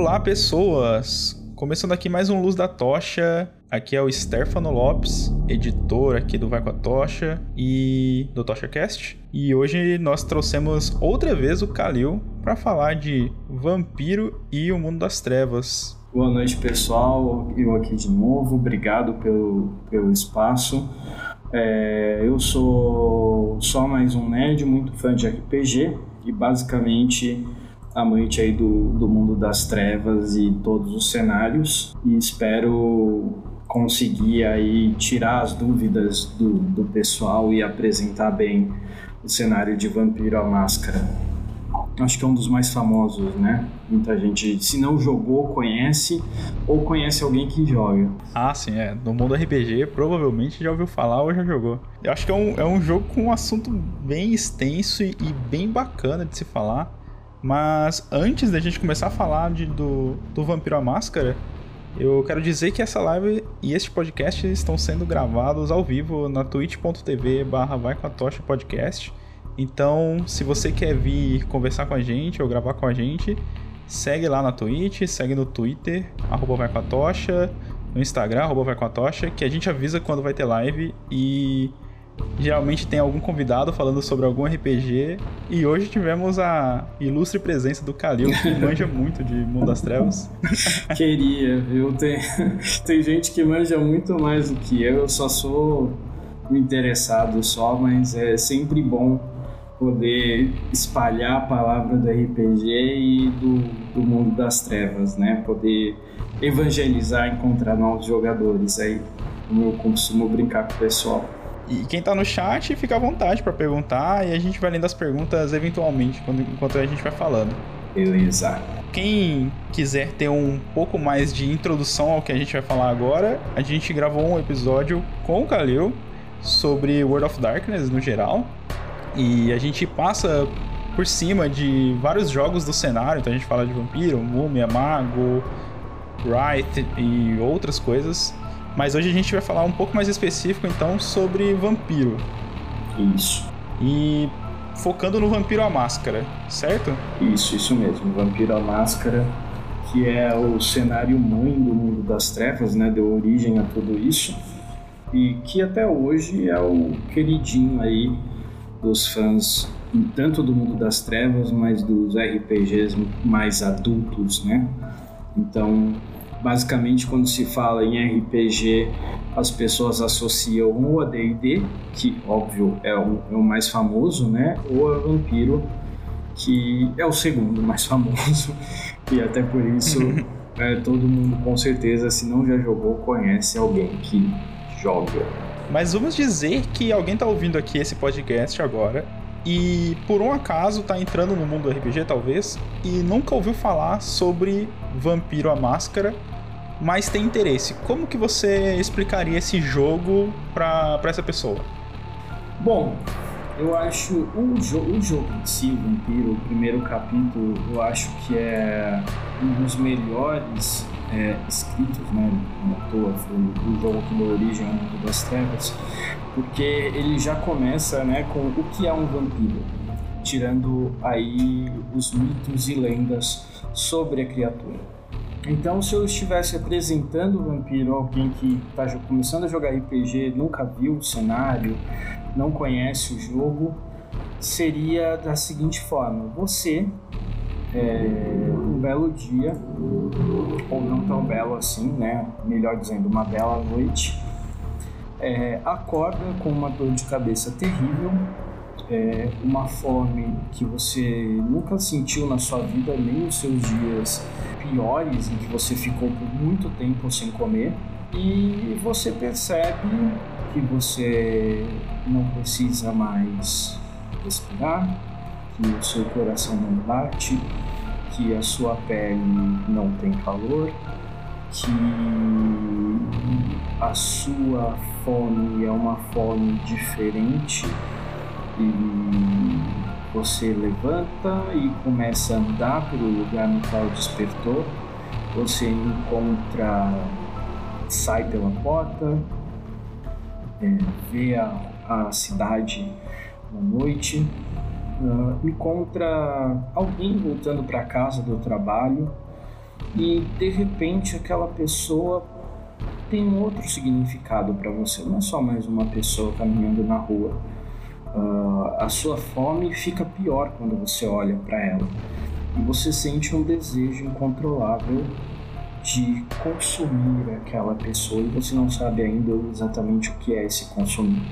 Olá, pessoas! Começando aqui mais um Luz da Tocha. Aqui é o Stefano Lopes, editor aqui do Vai com a Tocha e do TochaCast. E hoje nós trouxemos outra vez o Kalil para falar de Vampiro e o Mundo das Trevas. Boa noite, pessoal. Eu aqui de novo. Obrigado pelo, pelo espaço. É, eu sou só mais um nerd, muito fã de RPG e basicamente amante aí do, do mundo das trevas e todos os cenários e espero conseguir aí tirar as dúvidas do, do pessoal e apresentar bem o cenário de Vampiro a Máscara. Acho que é um dos mais famosos, né? Muita gente, se não jogou, conhece ou conhece alguém que joga. Ah, sim, é. No mundo RPG, provavelmente já ouviu falar ou já jogou. Eu acho que é um, é um jogo com um assunto bem extenso e, e bem bacana de se falar. Mas antes da gente começar a falar de, do, do Vampiro à Máscara, eu quero dizer que essa live e este podcast estão sendo gravados ao vivo na twitch.tv barra vai com a tocha podcast. Então, se você quer vir conversar com a gente ou gravar com a gente, segue lá na Twitch, segue no Twitter, arroba vai com a tocha, no Instagram, arroba vai com a tocha, que a gente avisa quando vai ter live e Geralmente tem algum convidado falando sobre algum RPG. E hoje tivemos a ilustre presença do Kalil, que manja muito de Mundo das Trevas. Queria, viu? Tem, tem gente que manja muito mais do que eu. Eu só sou interessado só, mas é sempre bom poder espalhar a palavra do RPG e do, do mundo das trevas, né? Poder evangelizar, encontrar novos jogadores aí, como eu costumo brincar com o pessoal. E quem tá no chat, fica à vontade para perguntar e a gente vai lendo as perguntas eventualmente, quando, enquanto a gente vai falando. Beleza. Quem quiser ter um pouco mais de introdução ao que a gente vai falar agora, a gente gravou um episódio com o Kalil sobre World of Darkness no geral. E a gente passa por cima de vários jogos do cenário, então a gente fala de Vampiro, Múmia, Mago, Wright e outras coisas. Mas hoje a gente vai falar um pouco mais específico então sobre vampiro. Isso. E focando no Vampiro à Máscara, certo? Isso, isso mesmo. Vampiro à Máscara, que é o cenário mãe do mundo das trevas, né? Deu origem a tudo isso. E que até hoje é o queridinho aí dos fãs, tanto do mundo das trevas, mas dos RPGs mais adultos, né? Então, Basicamente, quando se fala em RPG, as pessoas associam ou a D&D, que óbvio é o, é o mais famoso, né? Ou a Vampiro, que é o segundo mais famoso e até por isso é, todo mundo com certeza, se não já jogou, conhece alguém que joga. Mas vamos dizer que alguém está ouvindo aqui esse podcast agora e por um acaso está entrando no mundo do RPG talvez e nunca ouviu falar sobre Vampiro a Máscara mas tem interesse. Como que você explicaria esse jogo para essa pessoa? Bom, eu acho o, jo o jogo em si, Vampiro, o primeiro capítulo, eu acho que é um dos melhores é, escritos, né? Não toa, foi o jogo que deu origem ao mundo das trevas, porque ele já começa né, com o que é um vampiro, tirando aí os mitos e lendas sobre a criatura. Então, se eu estivesse apresentando o vampiro a alguém que está começando a jogar RPG, nunca viu o cenário, não conhece o jogo, seria da seguinte forma: você, é, um belo dia, ou não tão belo assim, né? Melhor dizendo, uma bela noite, é, acorda com uma dor de cabeça terrível, é, uma fome que você nunca sentiu na sua vida, nem nos seus dias piores em que você ficou por muito tempo sem comer e você percebe que você não precisa mais respirar, que o seu coração não bate, que a sua pele não tem calor, que a sua fome é uma fome diferente e você levanta e começa a andar pelo lugar no qual despertou. Você encontra, sai pela porta, é, vê a, a cidade na noite, uh, encontra alguém voltando para casa do trabalho e de repente aquela pessoa tem um outro significado para você, não é só mais uma pessoa caminhando na rua. Uh, a sua fome fica pior quando você olha para ela e você sente um desejo incontrolável de consumir aquela pessoa e você não sabe ainda exatamente o que é esse consumir.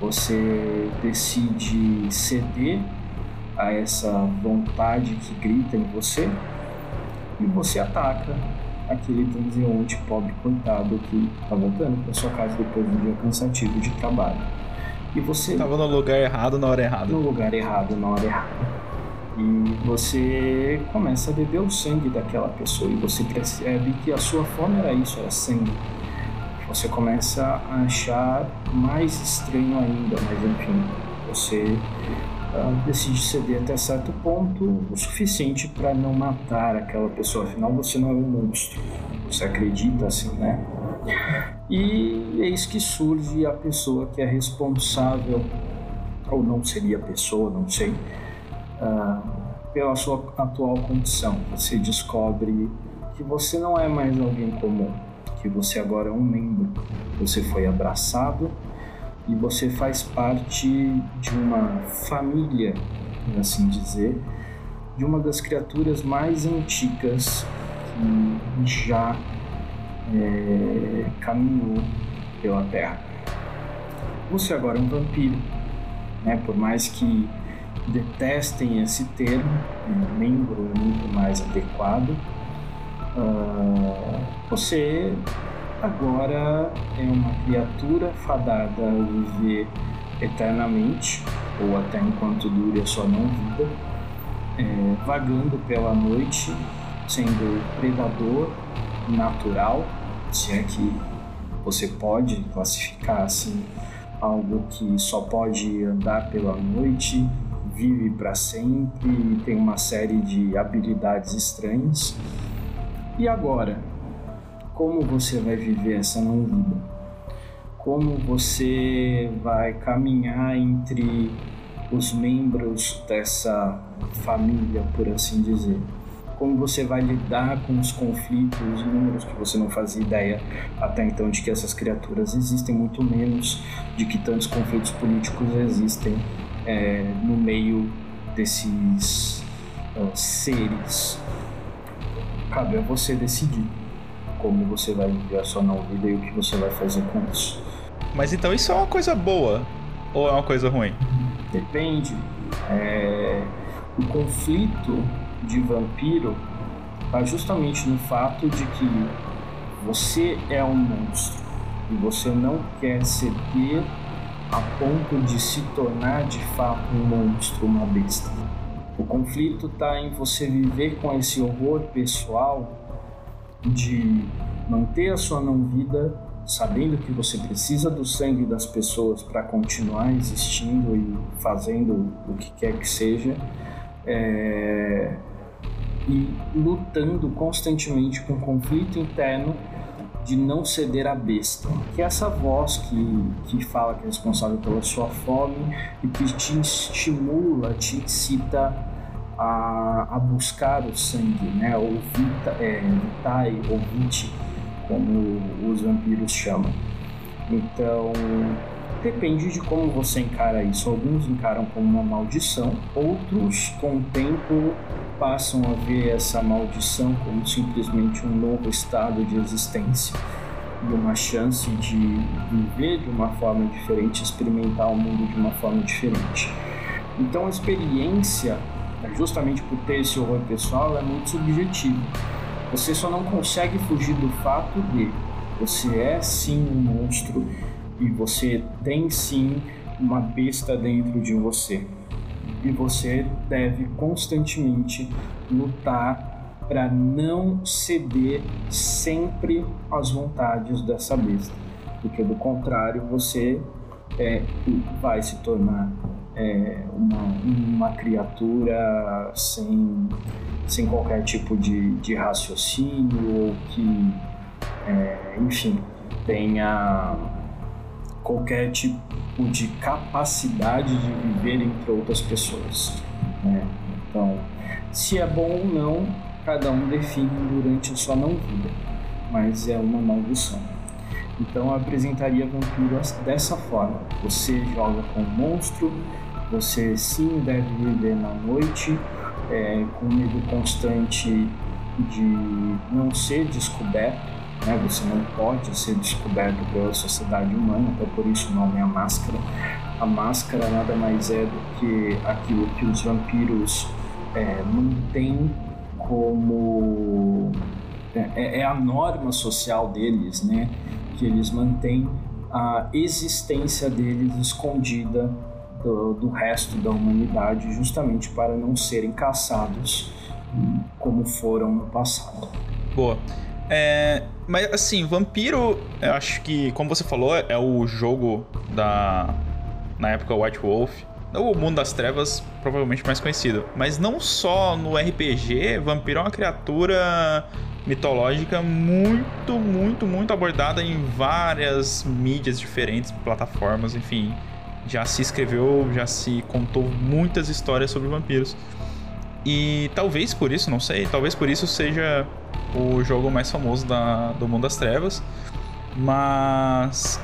Você decide ceder a essa vontade que grita em você e você ataca aquele transeunte pobre coitado que está voltando para sua casa depois de um dia cansativo de trabalho. E você estava no lugar errado na hora errada. No lugar errado na hora errada. E você começa a beber o sangue daquela pessoa e você percebe que a sua fome era isso, era sangue. Você começa a achar mais estranho ainda, mas enfim, você uh, decide ceder até certo ponto, o suficiente para não matar aquela pessoa. Afinal, você não é um monstro. Você acredita assim, né? E eis que surge a pessoa que é responsável, ou não seria a pessoa, não sei uh, pela sua atual condição. Você descobre que você não é mais alguém comum, que você agora é um membro. Você foi abraçado e você faz parte de uma família, por assim dizer, de uma das criaturas mais antigas que já é, caminhou pela Terra. Você agora é um vampiro, né? Por mais que detestem esse termo, um membro é muito mais adequado. Uh, você agora é uma criatura fadada a viver eternamente, ou até enquanto dure a sua não-vida, é, vagando pela noite, sendo predador natural, se é que você pode classificar assim algo que só pode andar pela noite, vive para sempre e tem uma série de habilidades estranhas. E agora, como você vai viver essa não vida? Como você vai caminhar entre os membros dessa família, por assim dizer? Como você vai lidar com os conflitos inúmeros que você não fazia ideia até então de que essas criaturas existem, muito menos de que tantos conflitos políticos existem é, no meio desses seres. Cabe a você decidir como você vai viver a sua nova vida e o que você vai fazer com isso. Mas então isso é uma coisa boa ou é uma coisa ruim? Depende. É... O conflito de vampiro está justamente no fato de que você é um monstro e você não quer ceder a ponto de se tornar de fato um monstro, uma besta. O conflito está em você viver com esse horror pessoal de manter a sua não-vida sabendo que você precisa do sangue das pessoas para continuar existindo e fazendo o que quer que seja, é... e lutando constantemente com conflito interno de não ceder à besta, que é essa voz que, que fala que é responsável pela sua fome e que te estimula, te incita a, a buscar o sangue, né? ou vita, é, vitai, ou vite, como os vampiros chamam. Então, depende de como você encara isso. Alguns encaram como uma maldição, outros, com o tempo, passam a ver essa maldição como simplesmente um novo estado de existência e uma chance de viver de uma forma diferente, experimentar o mundo de uma forma diferente. Então a experiência, justamente por ter esse horror pessoal, é muito subjetivo. Você só não consegue fugir do fato de você é sim um monstro e você tem sim uma besta dentro de você. E você deve constantemente lutar para não ceder sempre às vontades dessa besta, porque do contrário você é, vai se tornar é, uma, uma criatura sem, sem qualquer tipo de, de raciocínio ou que, é, enfim, tenha qualquer tipo de capacidade de viver entre outras pessoas. Né? Então, se é bom ou não, cada um define durante a sua não vida, mas é uma maldição. Então eu apresentaria vampiro dessa forma: você joga com um monstro, você sim deve viver na noite, é, com medo constante de não ser descoberto, né? você não pode ser descoberto pela sociedade humana, até por isso o nome é a máscara. A máscara nada mais é do que aquilo que os vampiros é, mantêm como. É, é a norma social deles, né? Que eles mantêm a existência deles escondida do, do resto da humanidade, justamente para não serem caçados como foram no passado. Boa. É, mas assim, Vampiro, eu acho que, como você falou, é o jogo da. Na época White Wolf. O Mundo das Trevas, provavelmente mais conhecido. Mas não só no RPG, Vampiro é uma criatura mitológica muito, muito, muito abordada em várias mídias diferentes, plataformas, enfim. Já se escreveu, já se contou muitas histórias sobre vampiros. E talvez por isso, não sei, talvez por isso seja o jogo mais famoso da, do Mundo das Trevas. Mas.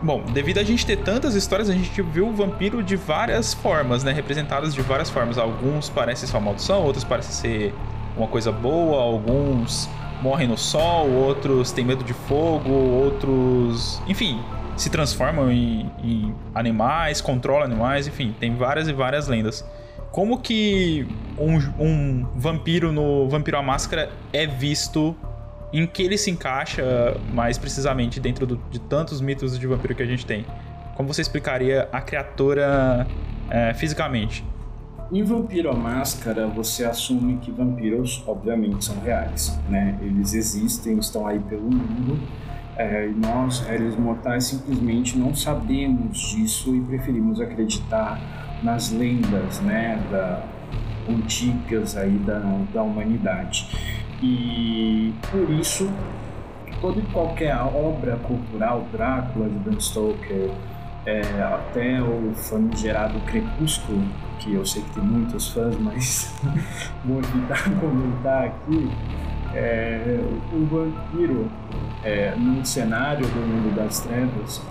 Bom, devido a gente ter tantas histórias, a gente viu o vampiro de várias formas, né? Representados de várias formas. Alguns parecem ser maldição, outros parecem ser uma coisa boa, alguns morrem no sol, outros têm medo de fogo, outros. Enfim, se transformam em, em animais, controlam animais, enfim, tem várias e várias lendas como que um, um vampiro no Vampiro à Máscara é visto em que ele se encaixa mais precisamente dentro do, de tantos mitos de vampiro que a gente tem? Como você explicaria a criatura é, fisicamente? Em Vampiro à Máscara, você assume que vampiros, obviamente, são reais, né? Eles existem, estão aí pelo mundo, é, nós, réis mortais, simplesmente não sabemos disso e preferimos acreditar nas lendas né, da, antigas aí da, da humanidade. E por isso, toda e qualquer obra cultural, Drácula de Bram Stoker, é, até o famigerado Crepúsculo, que eu sei que tem muitos fãs, mas vou evitar comentar aqui, é, o vampiro é, no cenário do mundo das trevas,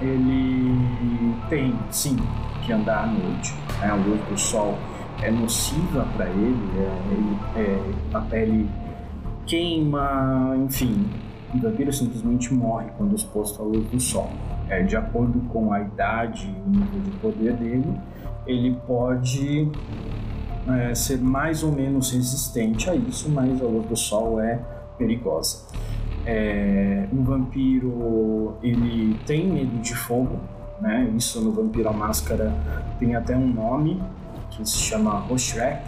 ele tem, sim, que andar à noite. Né? A luz do sol é nociva para ele, é, é, a pele queima, enfim. O vampiro simplesmente morre quando exposto à luz do sol. É, de acordo com a idade e o nível de poder dele, ele pode é, ser mais ou menos resistente a isso, mas a luz do sol é perigosa. É, um vampiro ele tem medo de fogo, né? Isso no Vampiro à Máscara tem até um nome que se chama Roshrek.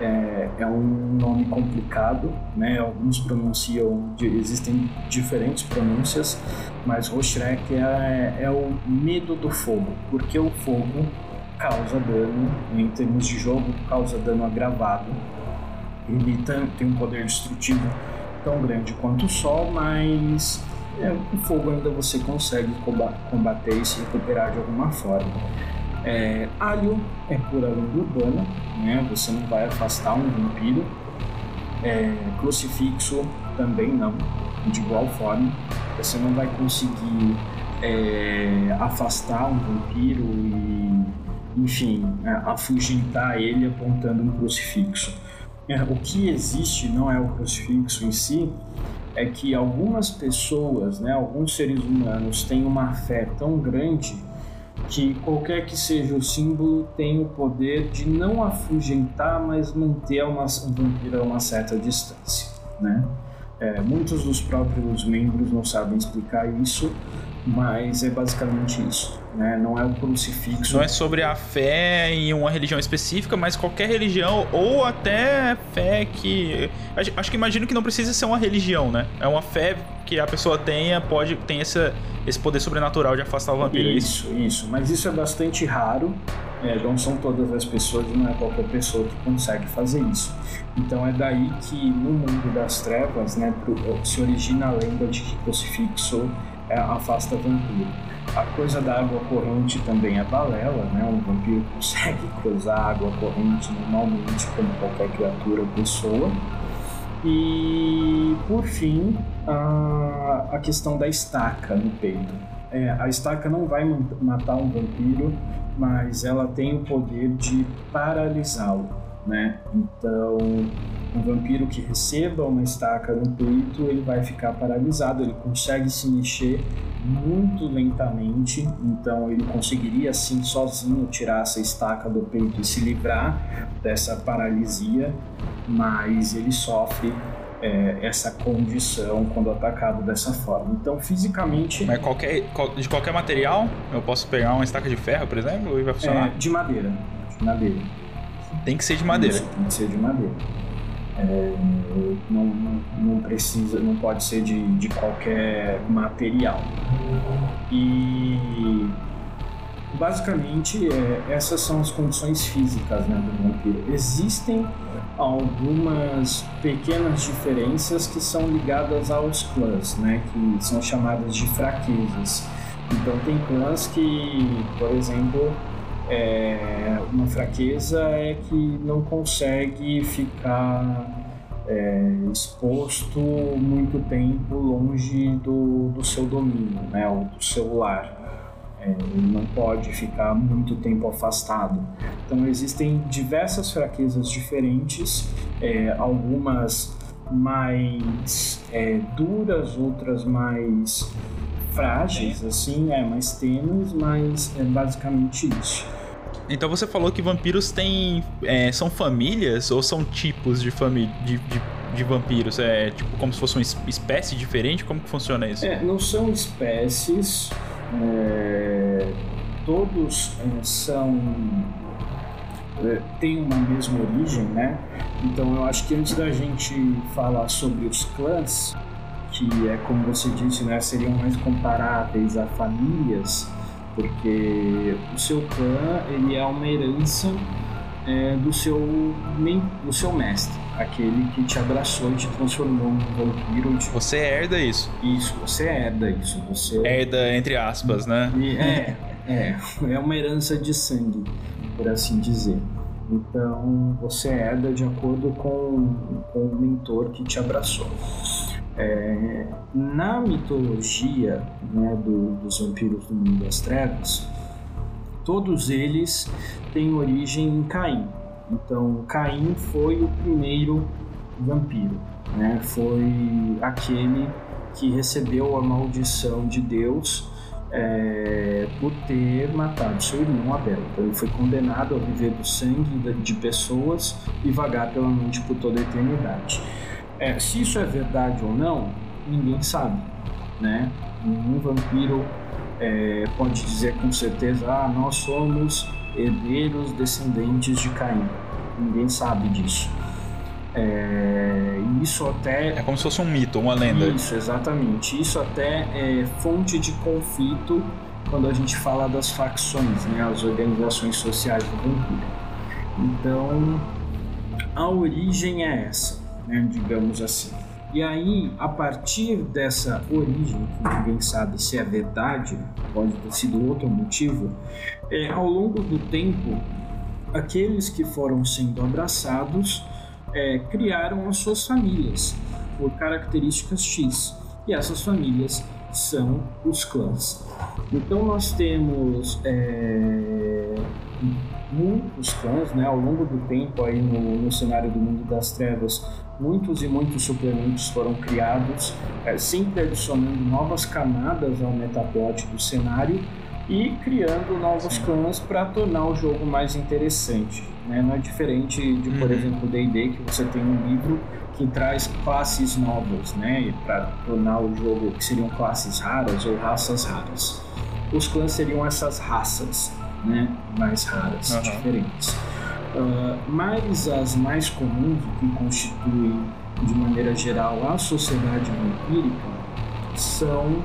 É, é, um nome complicado, né? Alguns pronunciam, existem diferentes pronúncias, mas Roshrek é, é o medo do fogo, porque o fogo causa dano, em termos de jogo, causa dano agravado. Ele tem um poder destrutivo tão grande quanto o sol, mas é, o fogo ainda você consegue combater e se recuperar de alguma forma. É, alho é pura lenda urbana, né? você não vai afastar um vampiro. É, crucifixo também não, de igual forma. Você não vai conseguir é, afastar um vampiro e, enfim, é, afugentar ele apontando um crucifixo. É, o que existe não é o crucifixo em si, é que algumas pessoas, né, alguns seres humanos têm uma fé tão grande que qualquer que seja o símbolo tem o poder de não afugentar, mas manter uma, um vampiro a uma certa distância, né? É, muitos dos próprios membros não sabem explicar isso, mas é basicamente isso. Né? Não é o crucifixo. Não é sobre a fé em uma religião específica, mas qualquer religião, ou até fé que. Acho que imagino que não precisa ser uma religião, né? É uma fé que a pessoa tenha, pode tem esse, esse poder sobrenatural de afastar o vampiro. É isso, isso. Mas isso é bastante raro. É, não são todas as pessoas e não é qualquer pessoa que consegue fazer isso. Então é daí que no mundo das trevas né, se origina a lenda de que crucifixo afasta vampiro. A coisa da água corrente também é balela, né? Um vampiro consegue cruzar a água corrente normalmente como qualquer criatura ou pessoa. E por fim, a, a questão da estaca no peito. É, a estaca não vai matar um vampiro, mas ela tem o poder de paralisá-lo, né? Então, um vampiro que receba uma estaca no peito, ele vai ficar paralisado, ele consegue se mexer muito lentamente, então ele conseguiria assim sozinho tirar essa estaca do peito e se livrar dessa paralisia, mas ele sofre é, essa condição quando atacado dessa forma. Então, fisicamente. Mas qualquer, de qualquer material, eu posso pegar uma estaca de ferro, por exemplo, e vai funcionar? É, de madeira. De madeira. Tem que ser de madeira. Isso, tem que ser de madeira. É, não, não, não, precisa, não pode ser de, de qualquer material. E basicamente é, essas são as condições físicas né, do vampiro. Existem algumas pequenas diferenças que são ligadas aos clãs, né, que são chamadas de fraquezas. Então tem clãs que, por exemplo, é, uma fraqueza é que não consegue ficar é, exposto muito tempo longe do, do seu domínio, né, ou do seu lar. É, ele não pode ficar muito tempo afastado. Então existem diversas fraquezas diferentes, é, algumas mais é, duras, outras mais frágeis, assim, é mais tênues, mas é basicamente isso. Então você falou que vampiros têm. É, são famílias ou são tipos de, família, de, de, de, vampiros? É tipo como se fosse uma espécie diferente? Como que funciona isso? É, não são espécies. É, todos é, são. É, têm uma mesma origem, né? Então eu acho que antes da gente falar sobre os clãs, que é como você disse, né, seriam mais comparáveis a famílias porque o seu clã ele é uma herança é, do, seu, do seu mestre, aquele que te abraçou e te transformou num vampiro. Te... Você herda isso. Isso, você herda isso. Você herda entre aspas, né? E, é, é, é uma herança de sangue, por assim dizer. Então você herda de acordo com, com o mentor que te abraçou. É, na mitologia né, do, dos vampiros do mundo das trevas, todos eles têm origem em Caim. Então, Caim foi o primeiro vampiro, né? foi aquele que recebeu a maldição de Deus é, por ter matado seu irmão Abel. Então, ele foi condenado a viver do sangue de pessoas e vagar pela noite por toda a eternidade. É, se isso é verdade ou não, ninguém sabe, né? Nenhum vampiro é, pode dizer com certeza, ah, nós somos herdeiros descendentes de Caim. Ninguém sabe disso. É, isso até. É como se fosse um mito, uma lenda. Isso, exatamente. Isso até é fonte de conflito quando a gente fala das facções, né, as organizações sociais do vampiro. Então, a origem é essa né, digamos assim. E aí, a partir dessa origem, que ninguém sabe se é verdade, pode ter sido outro motivo, é, ao longo do tempo, aqueles que foram sendo abraçados é, criaram as suas famílias por características X. E essas famílias são os clãs. Então nós temos é, muitos clãs, né, ao longo do tempo aí no, no cenário do mundo das trevas, muitos e muitos suplementos foram criados, é, sempre adicionando novas camadas ao metaplot do cenário e criando novos clãs para tornar o jogo mais interessante. Né? Não é diferente de, por uhum. exemplo, D&D, que você tem um livro que traz classes novas, né, para tornar o jogo que seriam classes raras ou raças raras. Os clãs seriam essas raças, né, mais raras, uhum. diferentes. Uh, mas as mais comuns, que constituem de maneira geral a sociedade vampírica, são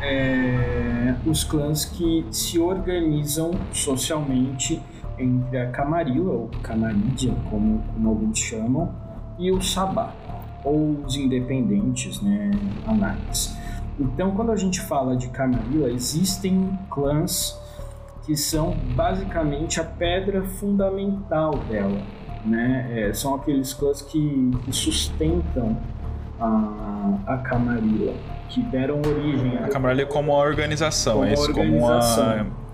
é, os clãs que se organizam socialmente entre a Camarilla, ou Camarídia, como, como alguns chamam, e o Sabá, ou os independentes, né, anarques. Então, quando a gente fala de Camarilla, existem clãs que são basicamente a pedra fundamental dela. Né? É, são aqueles clãs que, que sustentam a, a Camarilla, que deram origem a. A Camarilla é como uma organização, como é isso? Organização. Como uma.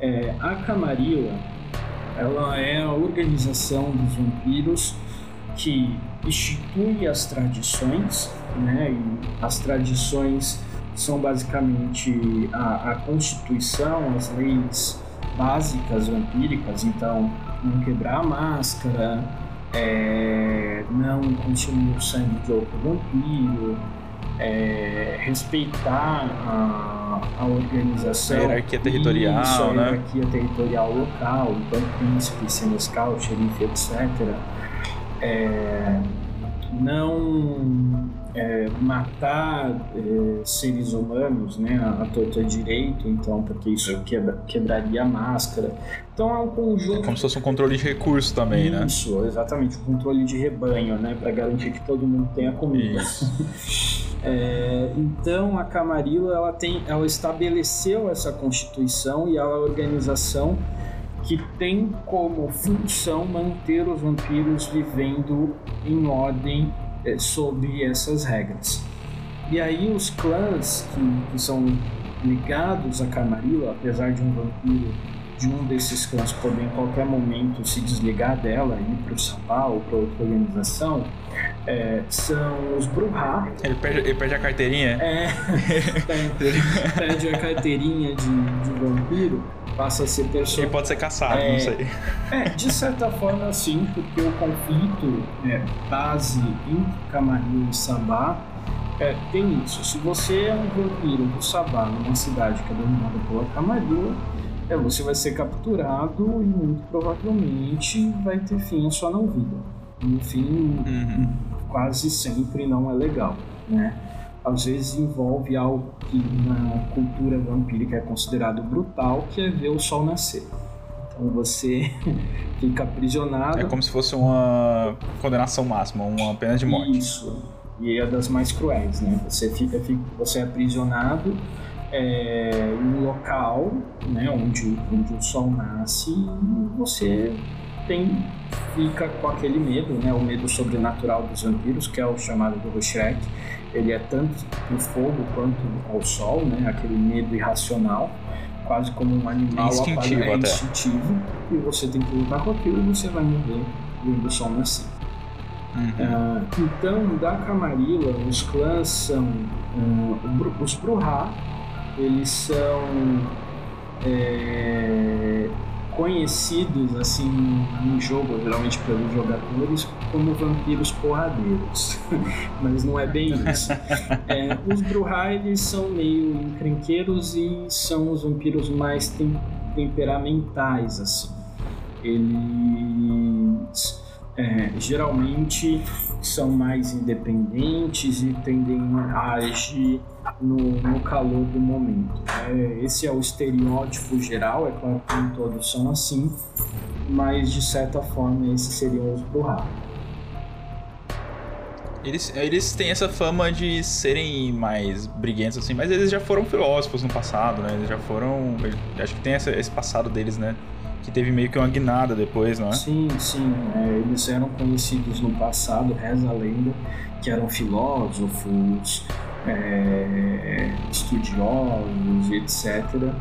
É, a Camarilla ela é a organização dos vampiros que institui as tradições, né? E as tradições são basicamente a, a constituição, as leis básicas vampíricas, então não quebrar a máscara, é, não consumir o sangue de outro vampiro, é, respeitar a, a organização. A hierarquia territorial, isso, a né? hierarquia territorial local, então príncipe, senescal, xerife, etc. É, não é, matar é, seres humanos né, a, torta direito, então, porque isso quebra, quebraria a máscara. Então é um conjunto. Como se fosse um controle de recurso também, isso, né? Isso, exatamente, um controle de rebanho, né? Para garantir que todo mundo tenha comida. é, então a Camarilla ela tem, ela estabeleceu essa constituição e é a organização que tem como função manter os vampiros vivendo em ordem é, sobre essas regras. E aí os clãs que, que são ligados a Camarilla, apesar de um vampiro de um desses clãs poder em qualquer momento se desligar dela e ir para o Sabá ou para outra organização, é, são os Bruhá. Ele perde, ele perde a carteirinha? É, perde, perde a carteirinha de, de vampiro passa a ser personagem. Ele pode ser caçado, é, não sei. É, de certa forma sim, porque o conflito é, base entre Camarilla e Sabá é, tem isso. Se você é um vampiro do Sabá numa cidade que é dominada pela Camarilla, é, você vai ser capturado e muito provavelmente vai ter fim a sua não vida. No fim, uhum. quase sempre não é legal, né? Às vezes envolve algo que na cultura vampírica é considerado brutal, que é ver o sol nascer. Então você fica aprisionado. É como se fosse uma condenação máxima, uma pena de morte. Isso. E é das mais cruéis, né? Você fica, fica você é aprisionado é, em um local, né, onde, onde o sol nasce e você tem fica com aquele medo, né, o medo sobrenatural dos vampiros, que é o chamado do Shrek ele é tanto no fogo quanto ao sol, né? Aquele medo irracional, quase como um animal instintivo, é instintivo e você tem que lutar com aquilo e você vai morrer vendo o sol nascer. Uhum. Uh, então, da Camarilla, os clãs são uh, os Bruhá, eles são é, conhecidos assim no jogo, geralmente pelos jogadores, como vampiros porradeiros. Mas não é bem isso. É, os Bruhá, são meio encrenqueiros e são os vampiros mais tem, temperamentais, assim. Eles é, geralmente são mais independentes e tendem a agir no, no calor do momento. É, esse é o estereótipo geral, é claro que nem todos são assim, mas de certa forma esses seriam os Bruhá. Eles, eles têm essa fama de serem mais briguentos, assim, mas eles já foram filósofos no passado, né? Eles já foram. Acho que tem essa, esse passado deles, né? Que teve meio que uma guinada depois, não é? Sim, sim. É, eles eram conhecidos no passado, reza a lenda, que eram filósofos, é, estudiosos, etc.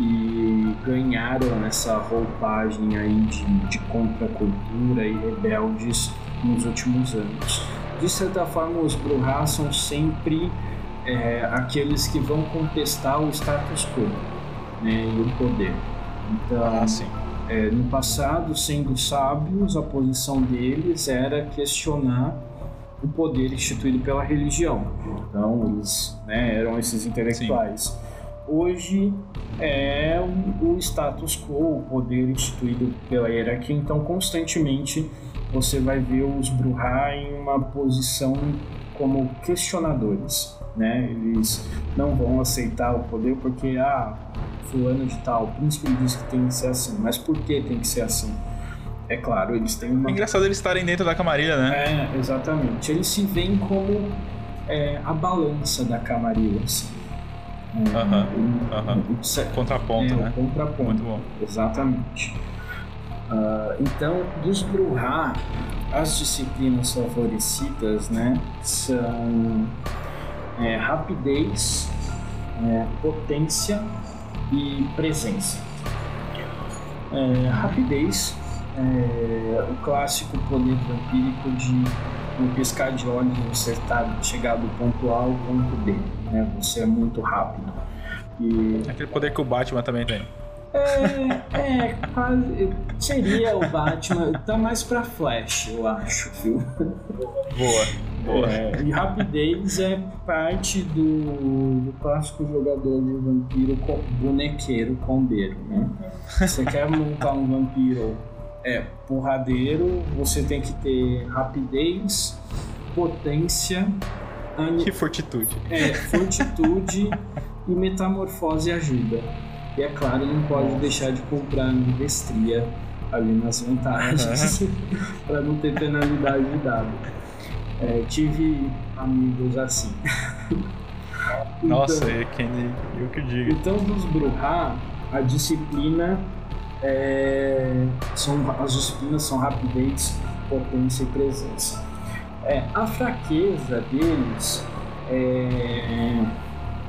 E ganharam essa roupagem aí de, de contracultura e rebeldes nos últimos anos. De certa forma, os Bruhá são sempre é, aqueles que vão contestar o status quo né, e o poder. Então, ah, é, no passado, sendo sábios, a posição deles era questionar o poder instituído pela religião. Então, eles né, eram esses intelectuais. Sim. Hoje é o, o, status quo, o poder instituído pela hierarquia, então constantemente você vai ver os Bruhá em uma posição como questionadores. Né? Eles não vão aceitar o poder porque, ah, fulano de tal, o príncipe diz que tem que ser assim, mas por que tem que ser assim? É claro, eles têm uma. É engraçado eles estarem dentro da camarilha, né? É, exatamente. Eles se veem como é a balança da Camarilla. Assim. Aham, uhum, Contraponto, é, né? Contraponto. Muito bom. Exatamente. Uh, então, dos Bruhá, as disciplinas favorecidas né, são é, rapidez, é, potência e presença. É, rapidez, é, o clássico poder vampírico de um piscar de olhos você está chegar do ponto A ao ponto B, né? Você é muito rápido. E... Aquele poder que o Batman também tem. É, é, quase. Seria o Batman. Tá mais pra Flash, eu acho, viu? Boa. É, e rapidez é parte do, do clássico jogador de vampiro com, bonequeiro combeiro, né? Você quer montar um vampiro é, porradeiro, você tem que ter rapidez, potência. E fortitude. É, fortitude e metamorfose ajuda. E é claro, não pode deixar de comprar ambidestria ali nas vantagens uhum. para não ter penalidade de dado. É, tive amigos assim. Nossa, então, é quem eu que digo. Então, dos Bruhá, a disciplina é, são, as disciplinas são rapidez, potência e presença. É, a fraqueza deles é,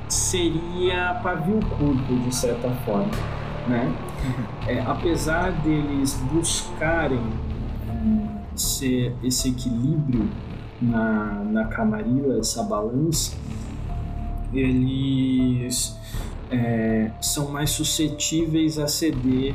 seria pavio curto, de certa forma. Né? É, apesar deles buscarem é, ser esse equilíbrio na, na camarila, essa balança, eles é, são mais suscetíveis a ceder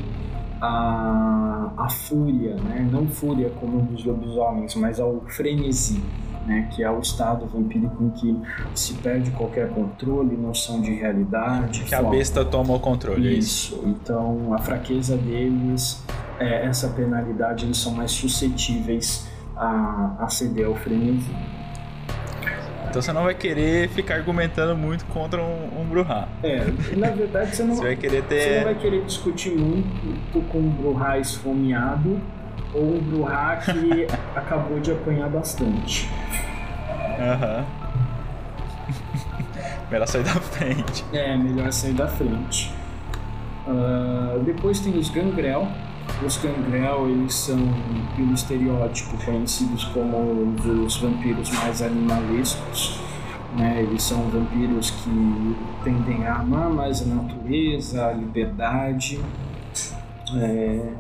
à, à fúria, né? não fúria como dos lobisomens, mas ao frenesi né, que é o estado vampírico em que se perde qualquer controle, noção de realidade. Que a besta toma o controle. É isso. Então, a fraqueza deles, é, essa penalidade, eles são mais suscetíveis a, a ceder ao frenesi. Então você não vai querer ficar argumentando muito contra um, um Bruhá. É, na verdade você não, você vai querer ter... você não vai querer discutir muito com um Bruhá esfomeado ou um Bruhá que acabou de apanhar bastante. Aham. melhor sair da frente. É, melhor sair da frente. Uh, depois tem os Gangrel. Os Gangrel, eles são, pelo estereótipo, conhecidos como os vampiros mais animalescos. Né? Eles são vampiros que tendem a amar mais a natureza, a liberdade. É,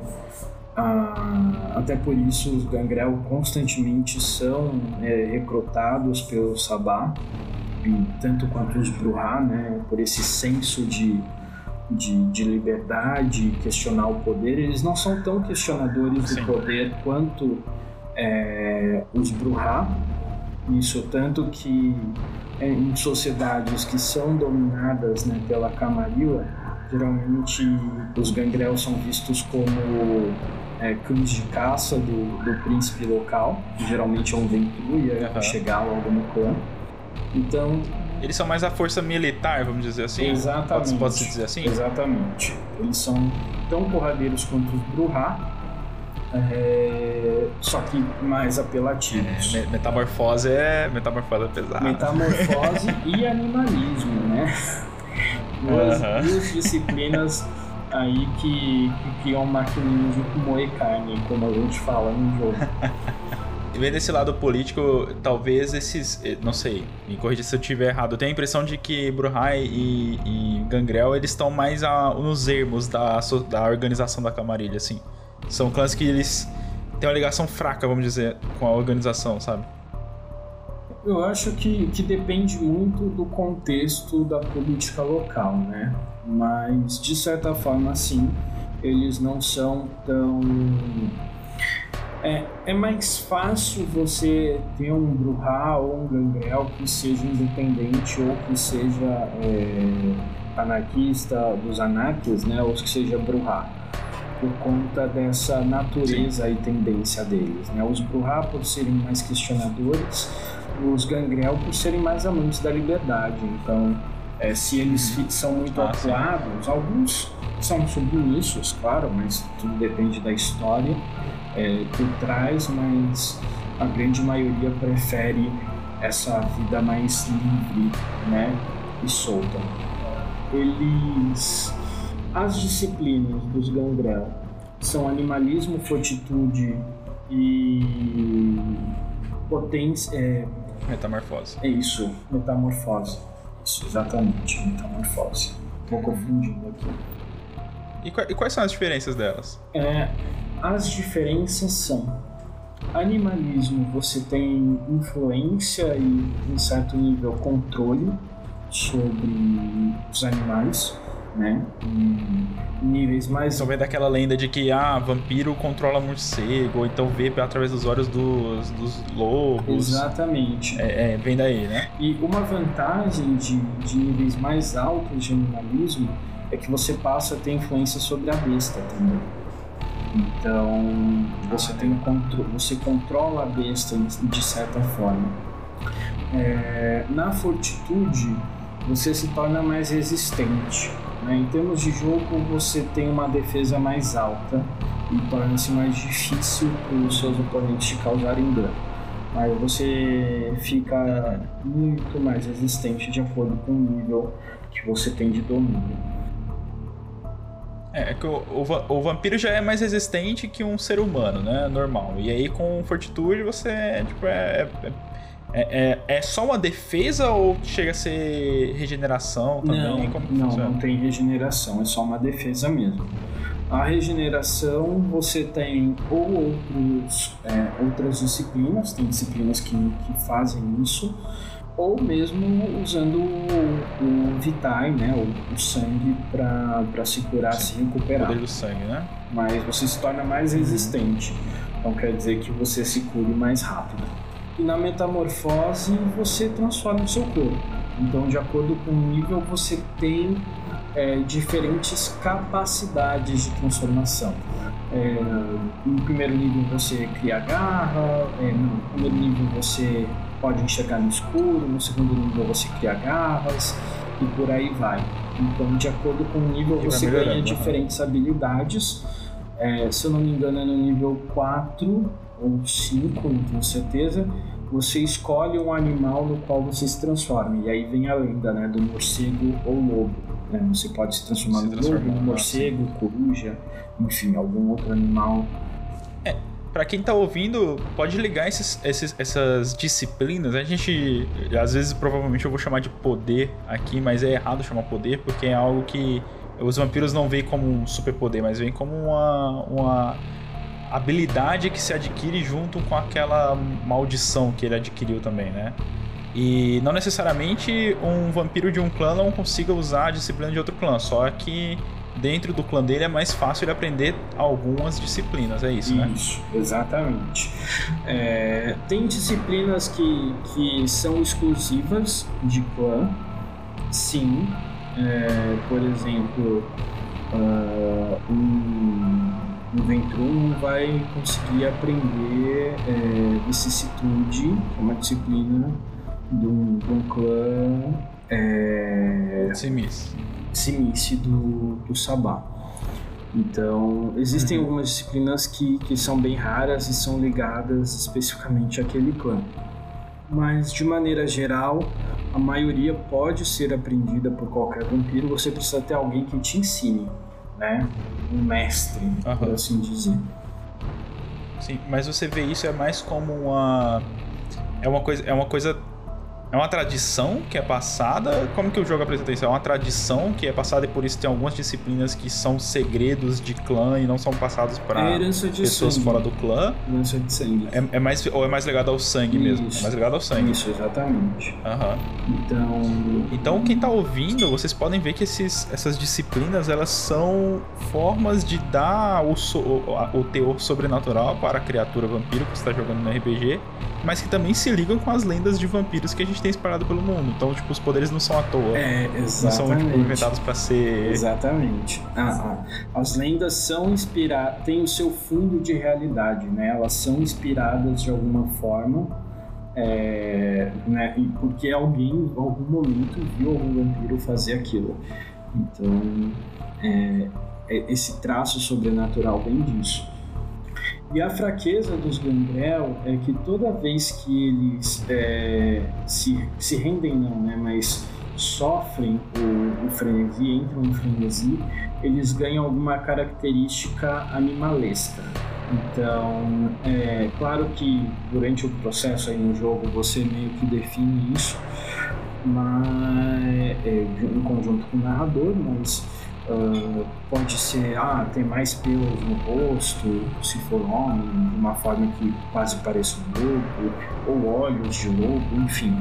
ah, até por isso os gangrel constantemente são é, recrutados pelo Sabá, tanto quanto os Bruhá, né, por esse senso de, de, de, liberdade, questionar o poder. Eles não são tão questionadores Sim. do poder quanto é, os Bruhá, isso tanto que é, em sociedades que são dominadas né, pela Camarilla, geralmente os gangrel são vistos como é, cães de caça do, do príncipe local, que geralmente é um ventuia uhum. chegar logo no clã. Então. Eles são mais a força militar, vamos dizer assim? Exatamente. Pode-se dizer assim? Exatamente. Eles são tão porradeiros quanto os Bruhá, é, só que mais apelativos. É, metamorfose é metamorfose é pesada. Metamorfose e animalismo, né? Duas, uhum. duas disciplinas aí que, que criam maquininhas de moer carne, como a gente fala no jogo. Vendo desse lado político, talvez esses. Eh, não sei, me corrija se eu estiver errado. Eu tenho a impressão de que Bruhai e, e Gangrel eles estão mais a, nos ermos da, da organização da Camarilha, assim. São clãs que eles têm uma ligação fraca, vamos dizer, com a organização, sabe? Eu acho que, que depende muito do contexto da política local, né? mas de certa forma, sim, eles não são tão. É, é mais fácil você ter um Bruhá ou um Gangrel que seja independente ou que seja é, anarquista dos anarquistas, né, ou que seja Bruhá, por conta dessa natureza Sim. e tendência deles. Né? Os Bruhá, por serem mais questionadores, os Gangrel, por serem mais amantes da liberdade. Então, é, se eles são muito ah, atuados, alguns são submissos, claro, mas tudo depende da história é, por trás, mas a grande maioria prefere essa vida mais livre, né, e solta. Eles as disciplinas dos Gangrel são animalismo, fortitude e potência. É, metamorfose. É isso, metamorfose. Isso, exatamente, metamorfose. Tô confundindo aqui. E, e quais são as diferenças delas? É, as diferenças são animalismo, você tem influência e, em certo nível, controle sobre os animais né? Em níveis mais. Então vem daquela lenda de que ah, vampiro controla morcego, ou então vê através dos olhos dos, dos lobos. Exatamente. É, é, vem daí, né? E uma vantagem de, de níveis mais altos de animalismo é que você passa a ter influência sobre a besta também. Então você tem contro você controla a besta de certa forma. É, na fortitude você se torna mais resistente. Né? Em termos de jogo, você tem uma defesa mais alta e torna-se mais difícil para os seus oponentes te causarem dano. Mas você fica muito mais resistente de acordo com o nível que você tem de domínio. É, é que o, o, o, vampiro já é mais resistente que um ser humano, né? Normal. E aí com fortitude você tipo, é, é é, é, é, só uma defesa ou chega a ser regeneração também? Não, não, não tem regeneração, é só uma defesa mesmo. A regeneração você tem ou outros, é, outras disciplinas, tem disciplinas que, que fazem isso, ou mesmo usando o, o Vitae, né, o, o sangue para se curar, Sim, se recuperar. O poder do sangue, né? Mas você se torna mais resistente, então quer dizer que você se cure mais rápido e na metamorfose você transforma o seu corpo. Então, de acordo com o nível, você tem é, diferentes capacidades de transformação. É, no primeiro nível você cria garra, é, no primeiro nível você pode enxergar no escuro, no segundo nível você cria garras e por aí vai. Então, de acordo com o nível, você ganha diferentes habilidades. É, se eu não me engano, é no nível 4 ou 5, não tenho certeza, você escolhe um animal no qual você se transforma. E aí vem a lenda né, do morcego ou lobo. Né? Você pode se transformar se no lobo, no morcego, coruja, enfim, algum outro animal. Para quem tá ouvindo, pode ligar esses, esses, essas disciplinas. A gente, às vezes, provavelmente eu vou chamar de poder aqui, mas é errado chamar poder porque é algo que os vampiros não veem como um superpoder, mas veem como uma, uma habilidade que se adquire junto com aquela maldição que ele adquiriu também, né? E não necessariamente um vampiro de um clã não consiga usar a disciplina de outro clã, só que dentro do clã dele é mais fácil ele aprender algumas disciplinas, é isso, né? Isso, exatamente. É, tem disciplinas que, que são exclusivas de clã, sim. É, por exemplo, uh, um o Ventrum vai conseguir aprender é, vicissitude, que é uma disciplina de um, de um clã é, Simis. Simice do, do Sabá. Então, existem uhum. algumas disciplinas que, que são bem raras e são ligadas especificamente àquele clã. Mas, de maneira geral, a maioria pode ser aprendida por qualquer vampiro, você precisa ter alguém que te ensine né? Um mestre, uhum. por assim dizer. Sim, mas você vê isso é mais como uma é uma coisa é uma coisa é uma tradição que é passada. Como que o jogo apresenta isso? É uma tradição que é passada e por isso tem algumas disciplinas que são segredos de clã e não são passados para é pessoas sangue. fora do clã. Herança de sangue. É, é, mais ou é mais ligado ao sangue isso. mesmo? É mais ligado ao sangue. Isso, exatamente. Uhum. Então, então quem está ouvindo, vocês podem ver que esses, essas disciplinas elas são formas de dar o, so, o, o teor sobrenatural para a criatura vampiro que está jogando no RPG, mas que também se ligam com as lendas de vampiros que a gente tem espalhado pelo mundo. Então, tipo, os poderes não são à toa. É, exatamente. Não são tipo, inventados para ser. Exatamente. Ah, ah. As lendas são inspiradas, têm o seu fundo de realidade, né? Elas são inspiradas de alguma forma. É, né, porque alguém em algum momento viu algum vampiro fazer aquilo. Então, é, é esse traço sobrenatural vem disso. E a fraqueza dos Gangrel é que toda vez que eles é, se, se rendem, não, né? Mas sofrem o, o frenesi, entram em frenesi, eles ganham alguma característica animalesca. Então, é claro que durante o processo aí no jogo você meio que define isso, mas é, em conjunto com o narrador, mas uh, pode ser ah tem mais pelos no rosto, se for homem, de uma forma que quase pareça um lobo, ou olhos de lobo, enfim.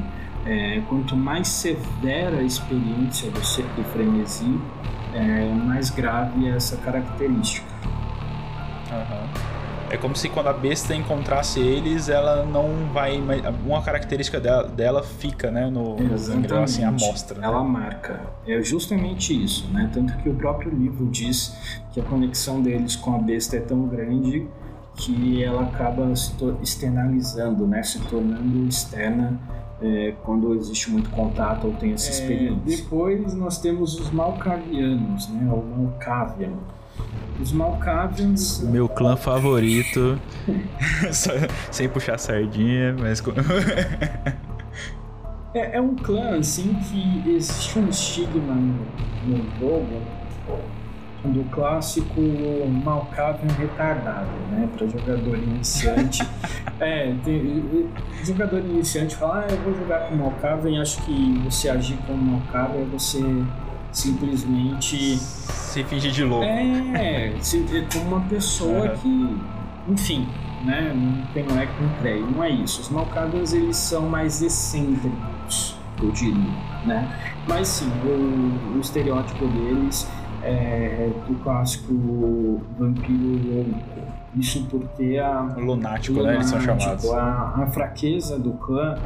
É, quanto mais severa a experiência do, do frenesi, é, mais grave é essa característica. Uhum. É como se quando a besta encontrasse eles, ela não vai. Uma característica dela, dela fica, né? No, Exatamente. no assim, a mostra. Né? Ela marca. É justamente isso, né? Tanto que o próprio livro diz que a conexão deles com a besta é tão grande que ela acaba se externalizando, né? Se tornando externa é, quando existe muito contato ou tem essa é, experiência. Depois nós temos os Malkavianos, né? O Malkavian os Malkavians. Meu clã favorito. Sem puxar sardinha, mas. é, é, um clã, assim, que existe um estigma no, no jogo do clássico Malkavian retardado, né? Para jogador iniciante. é, tem, jogador iniciante fala, ah, eu vou jogar com Malkavian, acho que você agir com Malkavian é você simplesmente se fingir de louco. É, se, é como uma pessoa uhum. que, enfim, né, não tem não é com creio, não é isso. Os malcadas eles são mais excêntricos, eu diria, né? Mas sim, o, o estereótipo deles é do clássico vampiro louco. Isso porque a. Lunático, lunático né? Eles são chamados. A, a fraqueza do clã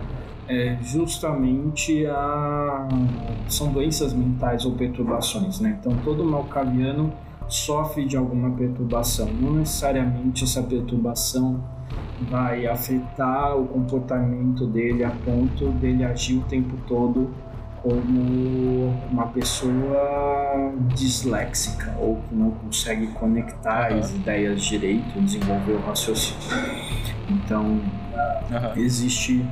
é justamente a são doenças mentais ou perturbações, né? Então todo malcaviano sofre de alguma perturbação, não necessariamente essa perturbação vai afetar o comportamento dele a ponto dele agir o tempo todo como uma pessoa disléxica ou que não consegue conectar uhum. as ideias direito, desenvolver o raciocínio. Então, uhum. existe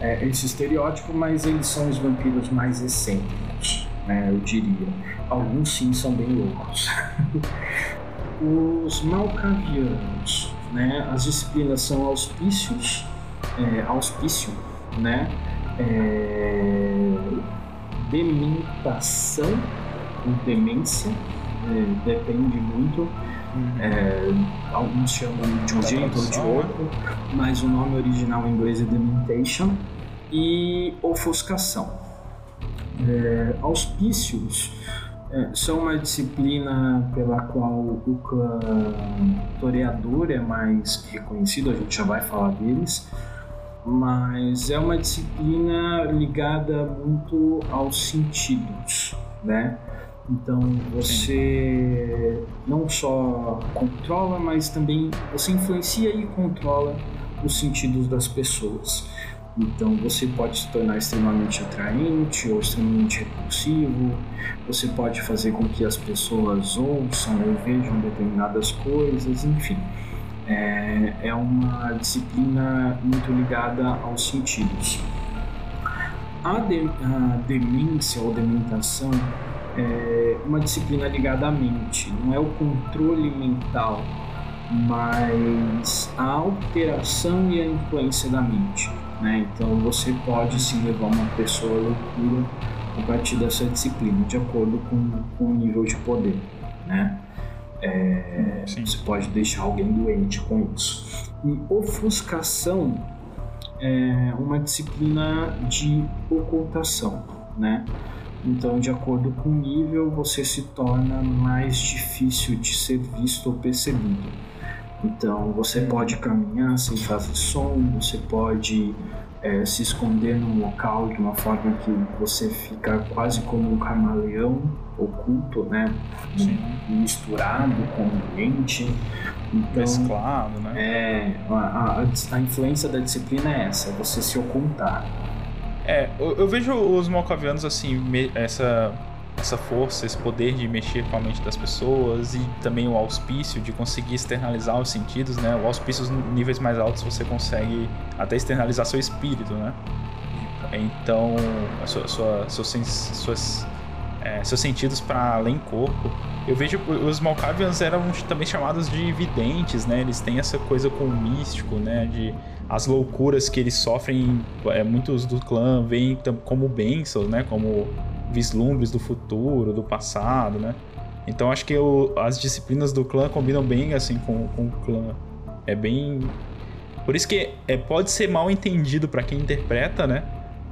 é, esse estereótipo, mas eles são os vampiros mais excêntricos, né, eu diria. Alguns sim são bem loucos. os malcavianos, né, as disciplinas são auspícios, é, auspício, né, é, dementação ou demência, é, depende muito. É, alguns chamam de um jeito ou de outro, mas o nome original em inglês é Dementation e ofuscação. É, auspícios é, são uma disciplina pela qual o clã toreador é mais reconhecido, a gente já vai falar deles, mas é uma disciplina ligada muito aos sentidos, né? Então você não só controla, mas também você influencia e controla os sentidos das pessoas. Então você pode se tornar extremamente atraente ou extremamente repulsivo. Você pode fazer com que as pessoas ouçam ou vejam determinadas coisas, enfim. É, é uma disciplina muito ligada aos sentidos. A, de, a demência ou dementação é uma disciplina ligada à mente, não é o controle mental, mas a alteração e a influência da mente. Né? Então você pode sim levar uma pessoa à loucura a partir dessa disciplina, de acordo com, com o nível de poder. Né? É, você pode deixar alguém doente com isso. E ofuscação é uma disciplina de ocultação. Né? Então, de acordo com o nível, você se torna mais difícil de ser visto ou percebido. Então, você pode caminhar sem fazer som, você pode é, se esconder num local de uma forma que você fica quase como um camaleão oculto, né? Sim. Misturado com o ambiente. Então, Mesclado, né? É, a, a, a influência da disciplina é essa, você se ocultar. É, eu, eu vejo os malcavianos assim, me, essa essa força, esse poder de mexer com a mente das pessoas e também o auspício de conseguir externalizar os sentidos, né? O auspício nos níveis mais altos você consegue até externalizar seu espírito, né? Então, a sua, sua, seus, suas, é, seus sentidos para além corpo. Eu vejo os Malkavians eram também chamados de videntes, né? Eles têm essa coisa com o místico, né? De as loucuras que eles sofrem, é, muitos do clã veem como bênçãos, né? Como vislumbres do futuro, do passado, né? Então acho que o, as disciplinas do clã combinam bem assim com, com o clã. É bem. Por isso que é, pode ser mal entendido para quem interpreta, né?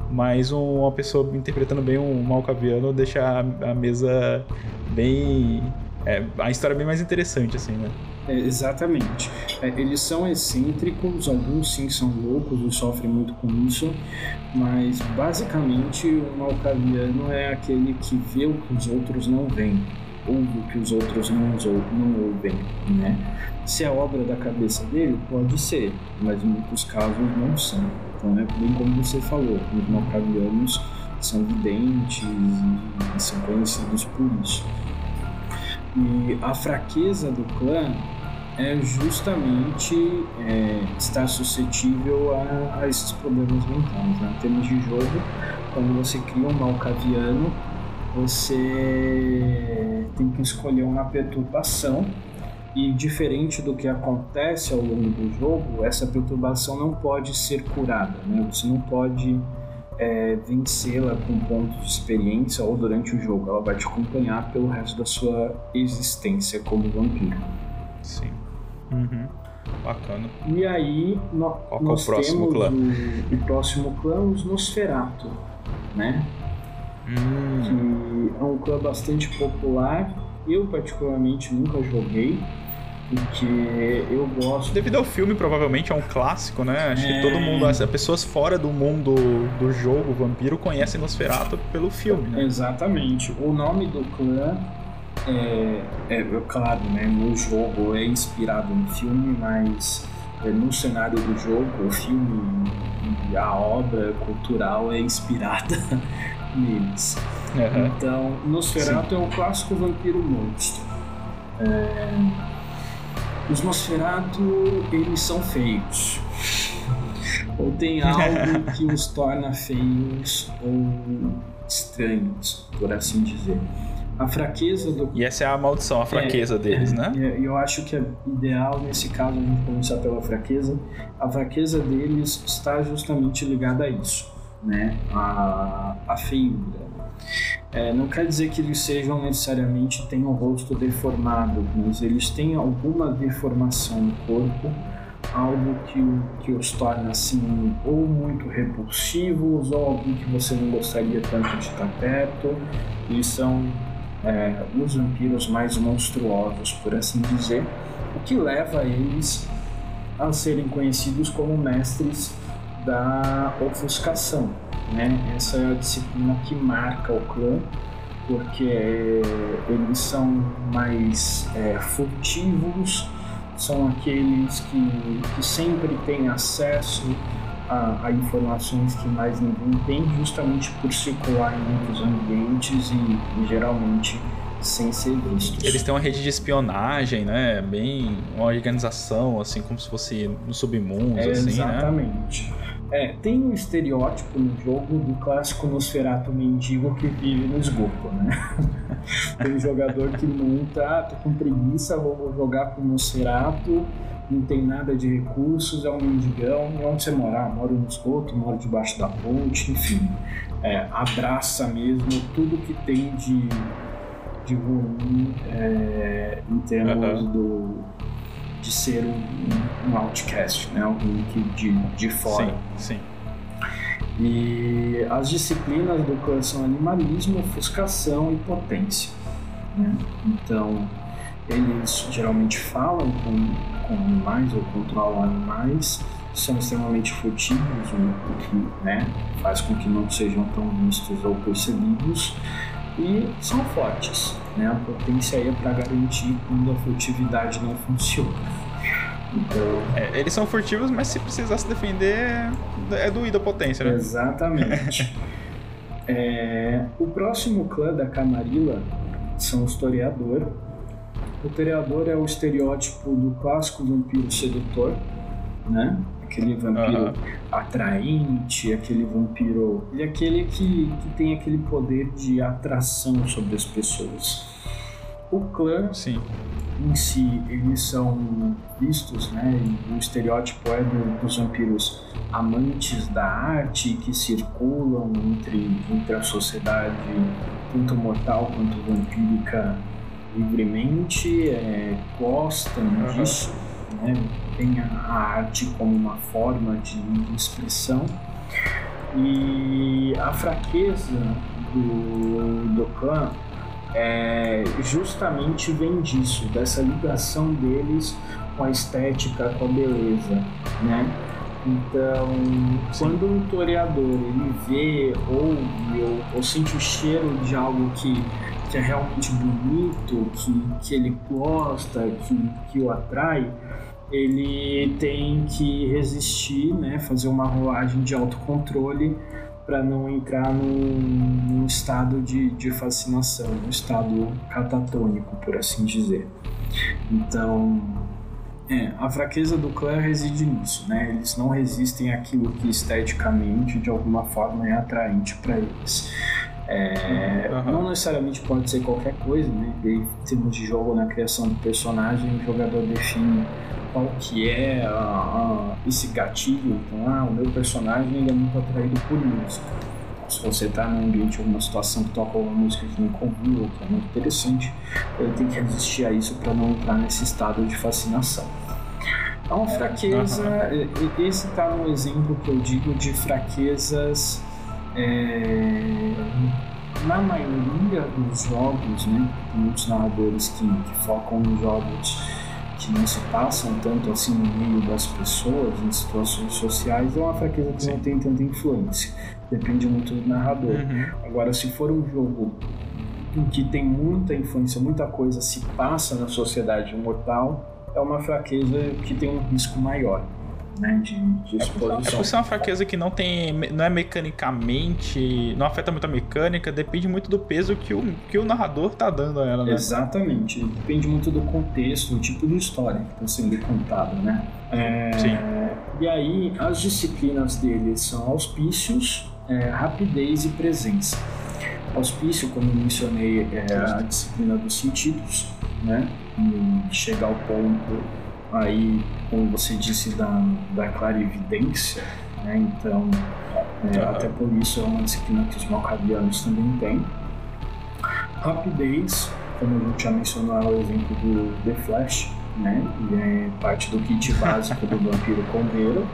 Mas uma pessoa interpretando bem um Malcaviano deixa a, a mesa bem. É, a história é bem mais interessante, assim, né? É, exatamente. É, eles são excêntricos, alguns sim são loucos e sofrem muito com isso, mas basicamente o malcaviano é aquele que vê o que os outros não veem, ouve o que os outros não, não ouvem, né? Se é obra da cabeça dele, pode ser, mas em muitos casos não são. Então é bem como você falou, os malcavianos são videntes e são conhecidos por isso. E a fraqueza do clã é justamente é, estar suscetível a, a, esses problemas mentais. Né? Em termos de jogo, quando você cria um malcaviano, você tem que escolher uma perturbação e diferente do que acontece ao longo do jogo, essa perturbação não pode ser curada, né? Você não pode é, vencê-la com pontos de experiência ou durante o jogo. Ela vai te acompanhar pelo resto da sua existência como vampiro. Sim. Uhum. Bacana. E aí no, Qual nós é o próximo temos clã? O, o, próximo clã, os Nosferatu, né? Hum. Que é um clã bastante popular. Eu particularmente nunca joguei, porque eu gosto. Devido ao filme, provavelmente é um clássico, né? Acho é... que todo é. mundo, as pessoas fora do mundo do jogo Vampiro conhecem Nosferatu pelo filme, né? Exatamente. O nome do clã é, é, é, claro, né, no jogo é inspirado no filme, mas é, no cenário do jogo, o filme e a obra cultural é inspirada neles. Uhum. Então, Nosferatu Sim. é um clássico vampiro monstro. É... Os Nosferatu, eles são feios. ou tem algo que os torna feios ou estranhos, por assim dizer a fraqueza do. E essa é a maldição, a fraqueza é, deles, é, né? E eu acho que é ideal, nesse caso, a gente começar pela fraqueza. A fraqueza deles está justamente ligada a isso, né? A, a feiura. É, não quer dizer que eles sejam necessariamente tenham o rosto deformado, mas eles têm alguma deformação no corpo, algo que, que os torna assim ou muito repulsivos ou alguém que você não gostaria tanto de estar perto. E são é, os vampiros mais monstruosos, por assim dizer, o que leva eles a serem conhecidos como mestres da ofuscação. Né? Essa é a disciplina que marca o clã, porque eles são mais é, furtivos, são aqueles que, que sempre têm acesso a, a, informações que mais ninguém tem, justamente por circular em muitos ambientes e, e, geralmente sem ser vistos. Eles têm uma rede de espionagem, né? Bem uma organização, assim como se fosse no submundo, é, assim, exatamente. né? Exatamente. É, tem um estereótipo no jogo do clássico Nosferatu mendigo que vive no esgoto, né? tem um jogador que monta, ah, tô com preguiça, vou jogar com Nosferatu, não tem nada de recursos, é um mendigão, e onde você morar? Ah, moro no esgoto, moro debaixo da ponte, enfim. É, abraça mesmo tudo que tem de, de ruim é, em termos uhum. do, de ser um, um outcast, né? alguém que de, de fora. Sim, sim. E as disciplinas do clã são animalismo, ofuscação e potência. Né? Então, eles geralmente falam com com animais ou controlam animais são extremamente furtivos, o que né, faz com que não sejam tão vistos ou percebidos e são fortes. Né? A potência aí é para garantir quando a furtividade não funciona. Então... É, eles são furtivos, mas se precisar se defender, é doído a potência, né? Exatamente. É, o próximo clã da Camarilla são os Toreador. O Toreador é o estereótipo do clássico vampiro sedutor, né? Aquele vampiro uhum. atraente, aquele vampiro. E aquele que, que tem aquele poder de atração sobre as pessoas. O clã Sim em si eles são vistos, né? o estereótipo é do, dos vampiros amantes da arte que circulam entre, entre a sociedade, tanto mortal quanto vampírica, livremente, é, gostam uhum. disso, né? tem a, arte como uma forma de, expressão. E a fraqueza do, do clã é, justamente vem disso, dessa ligação deles com a estética, com a beleza, né? Então, quando um toreador ele vê, ouve ou, ou sente o cheiro de algo que, que é realmente bonito, que, que ele gosta, que, que o atrai, ele tem que resistir, né, fazer uma rolagem de autocontrole para não entrar num, num estado de, de fascinação, um estado catatônico, por assim dizer. Então, é, a fraqueza do clã reside nisso, né? Eles não resistem àquilo que esteticamente, de alguma forma, é atraente para eles. É, uhum. Não necessariamente pode ser qualquer coisa, né? Em termos de jogo, na criação do personagem, o jogador define qual que é a, a, esse gatilho. Então, ah, o meu personagem ele é muito atraído por música. Se você está num ambiente, alguma situação que toca uma música que nunca ouviu, que é muito interessante, ele tem que resistir a isso para não entrar nesse estado de fascinação. É uma fraqueza, uhum. esse está no exemplo que eu digo de fraquezas é, na maioria dos jogos, né? Muitos narradores que, que focam nos jogos que não se passam tanto assim no meio das pessoas, em situações sociais, é uma fraqueza que Sim. não tem tanta influência. Depende muito do narrador. Uhum. Agora, se for um jogo em que tem muita influência, muita coisa se passa na sociedade mortal, é uma fraqueza que tem um risco maior né, de, de é exposição. É por ser uma fraqueza que não tem, não é mecanicamente, não afeta muito a mecânica, depende muito do peso que o, que o narrador tá dando a ela, né? Exatamente, depende muito do contexto, do tipo de história que está sendo contada, né? É, Sim. E aí, as disciplinas dele são auspícios, é, rapidez e presença. Auspício, como eu mencionei, é a disciplina dos sentidos, né? E chegar ao ponto aí, como você disse, da, da clarividência, né? então, é, até por isso é uma disciplina que os malcavianos também têm. Rapidez, como a gente já mencionou, é o exemplo do The Flash, né? E é parte do kit básico do Vampiro Condeiro.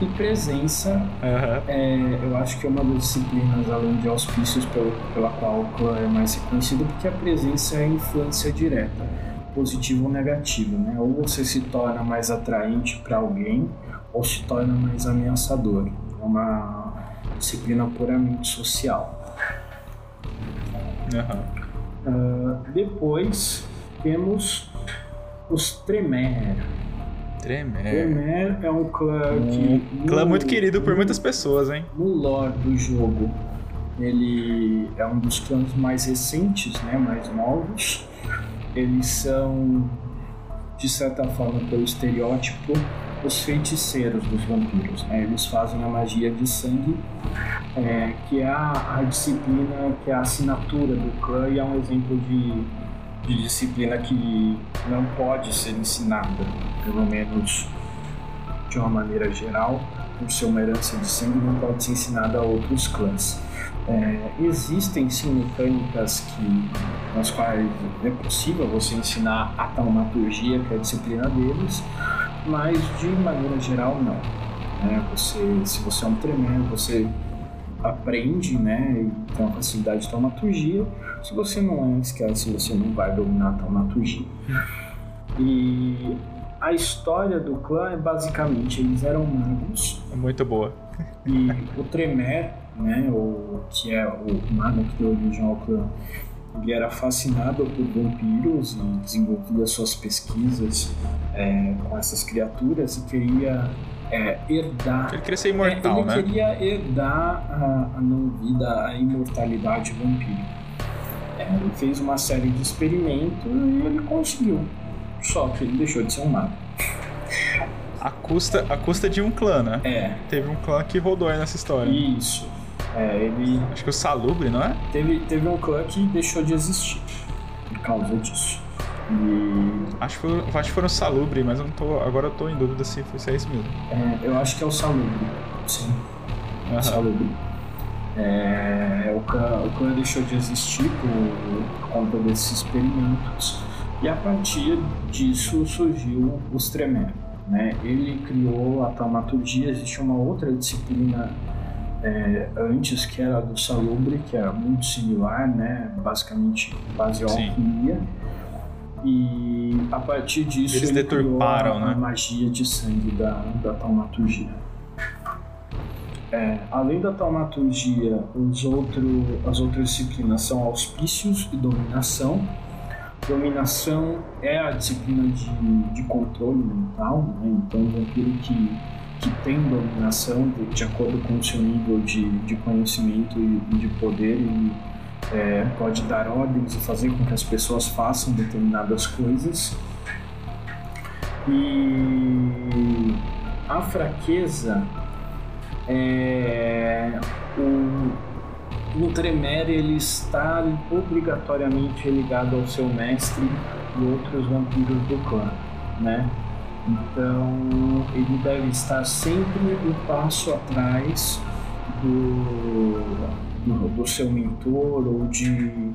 E presença, uhum. é, eu acho que é uma das disciplinas, além de auspícios, pelo, pela qual o clã é mais reconhecido, porque a presença é influência direta positivo ou negativo, né? Ou você se torna mais atraente para alguém ou se torna mais ameaçador. É uma disciplina puramente social. Uhum. Uh, depois temos os Tremer. Tremer. Tremer é um clã um que. Clã muito querido por muitas pessoas, hein? No lore do jogo, ele é um dos clãs mais recentes, né? Mais novos eles são, de certa forma, pelo estereótipo, os feiticeiros dos vampiros. Né? Eles fazem a magia de sangue, é, que é a, a, disciplina, que é a assinatura do clã e é um exemplo de, de disciplina que não pode ser ensinada, pelo menos de uma maneira geral, por ser uma herança de sangue, não pode ser ensinada a outros clãs. É, existem sim mecânicas que, nas quais é possível você ensinar a taumaturgia, que é a disciplina deles, mas de maneira geral não. Né? Você, se você é um tremendo, você aprende né, e tem uma facilidade de taumaturgia. Se você não é, esquece, você não vai dominar a taumaturgia. E a história do clã é basicamente, eles eram magos. É muito boa. E o Tremer né, o, que é o mago que deu origem ao clã, ele era fascinado por vampiros e desenvolvia suas pesquisas é, com essas criaturas e queria é, herdar. Ele queria ser imortal, é, ele né? Ele queria herdar a, a não-vida, a imortalidade vampírica. É, ele fez uma série de experimentos e ele conseguiu. Só que ele deixou de ser um mago. A custa, a custa de um clã, né? É. Teve um clã que rodou aí nessa história. Isso. É, ele. Acho que o Salubre, não é? Teve, teve um clã que deixou de existir por causa disso. E. Acho que, foi, acho que foram Salubre, mas eu não tô, agora eu tô em dúvida se, se é isso mesmo. É, eu acho que é o Salubre. Sim. Uhum. Salubre. É, o, clã, o clã deixou de existir por, por conta desses experimentos. E a partir disso surgiu os Tremere. Né? Ele criou a taumaturgia, existe uma outra disciplina é, antes que era do Salubre, que era muito similar, né? basicamente base alquimia. E a partir disso Eles ele deturparam, né? a magia de sangue da, da taumaturgia. É, além da taumaturgia, os outro, as outras disciplinas são auspícios e dominação. Dominação é a disciplina de, de controle mental, né? então o vampiro que, que tem dominação, de, de acordo com o seu nível de, de conhecimento e, e de poder, ele é, pode dar ordens e fazer com que as pessoas façam determinadas coisas. E a fraqueza é, o, o Tremere ele está obrigatoriamente ligado ao seu mestre e outros vampiros do clã, né? Então ele deve estar sempre um passo atrás do, do, do seu mentor ou de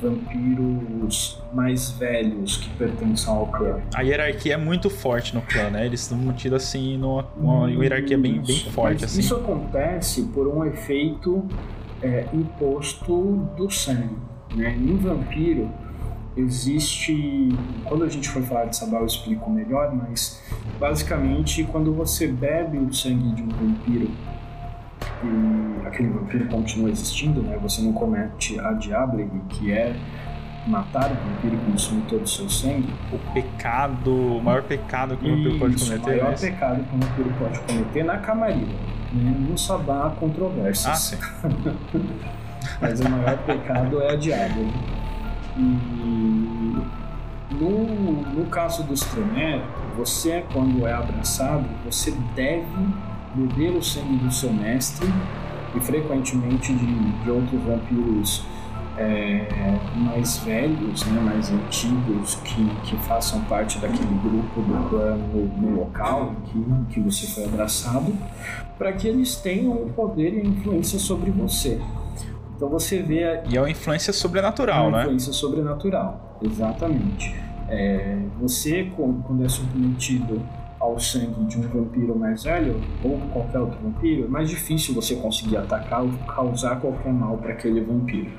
vampiros mais velhos que pertencem ao clã. A hierarquia é muito forte no clã, né? Eles estão mantidos assim numa uma hierarquia bem, bem forte. mas Assim. Isso acontece por um efeito é, imposto do sangue. Né? Em vampiro existe. Quando a gente for falar de sabá eu explico melhor, mas basicamente quando você bebe o sangue de um vampiro e aquele vampiro continua existindo, né? Você não comete a diablerie, que é matar o vampiro e consumir todo o seu sangue. O pecado, o maior pecado que o vampiro pode cometer. o maior é pecado que um vampiro pode cometer na camarilla. Né? No sabá há controvérsias. Ah, sim. Mas o maior pecado é a diabo. E no, no caso dos Tremere, você, quando é abraçado, você deve beber o sangue do seu mestre e frequentemente de, de outros vampiros é, mais velhos, né, mais antigos, que, que façam parte daquele grupo do clã no, no local em que, que você foi abraçado, para que eles tenham o poder e a influência sobre você. Então você vê a, E é uma influência sobrenatural, uma né? influência sobrenatural, exatamente. É, você, quando é submetido ao sangue de um vampiro mais velho, ou qualquer outro vampiro, é mais difícil você conseguir atacar ou causar qualquer mal para aquele vampiro.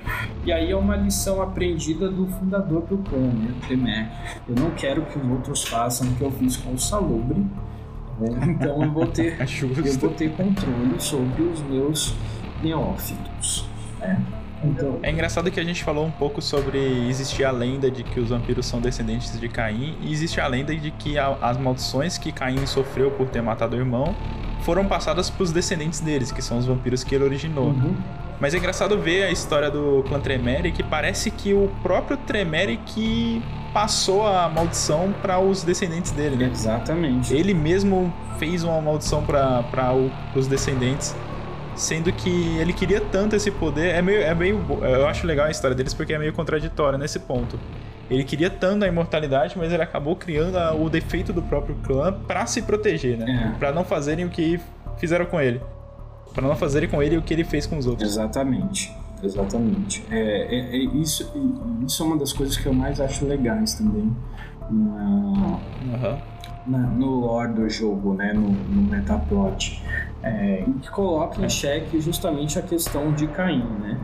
E aí é uma lição aprendida do fundador do clã, né, Tremere. Eu não quero que os outros façam o que eu fiz com o Salubre, né? então eu vou ter É eu vou ter controle sobre os meus neófitos. Né? Então, É engraçado que a gente falou um pouco sobre existir a lenda de que os vampiros são descendentes de Caim e existe a lenda de que a- as maldições que Caim sofreu por ter matado o irmão foram passadas para os descendentes deles, que são os vampiros que ele originou. uhum. Mas é engraçado ver a história do clã Tremere que parece que o próprio Tremere que passou a maldição para os descendentes dele, né? exatamente. Ele mesmo fez uma maldição para os descendentes, sendo que ele queria tanto esse poder. É meio, é meio, eu acho legal a história deles porque é meio contraditória nesse ponto. Ele queria tanto a imortalidade, mas ele acabou criando a- o defeito do próprio clã para se proteger, né? É. Para não fazerem o que fizeram com ele. Para não fazerem com ele o que ele fez com os outros. Exatamente. Exatamente. É, é- é isso, isso é uma das coisas que eu mais acho legais também na, Aham. Na- no lore do jogo, né? no, no metaplot. É, que coloca em xeque justamente a questão de Caim. Né?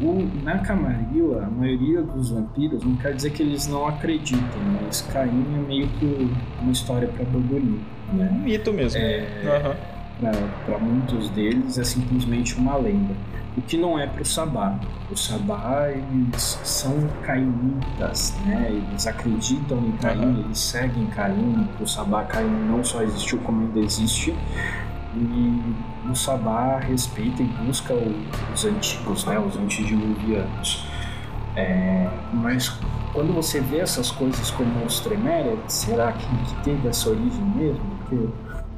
O, na Camarilla, a maioria dos vampiros não quer dizer que eles não acreditam, mas Caim é meio que uma história para. Um Né? mito mesmo. É, Aham. para muitos deles é simplesmente uma lenda. O que não é para o Sabá. O Sabá, eles são cainitas, né? Eles acreditam em Caim, uhum. eles seguem Caim. O Sabá, Caim não só existiu como ainda existe. E o Sabá respeita e busca os antigos, né? Os antediluvianos. É, mas quando você vê essas coisas como os Tremere, será que, que teve essa origem mesmo? Porque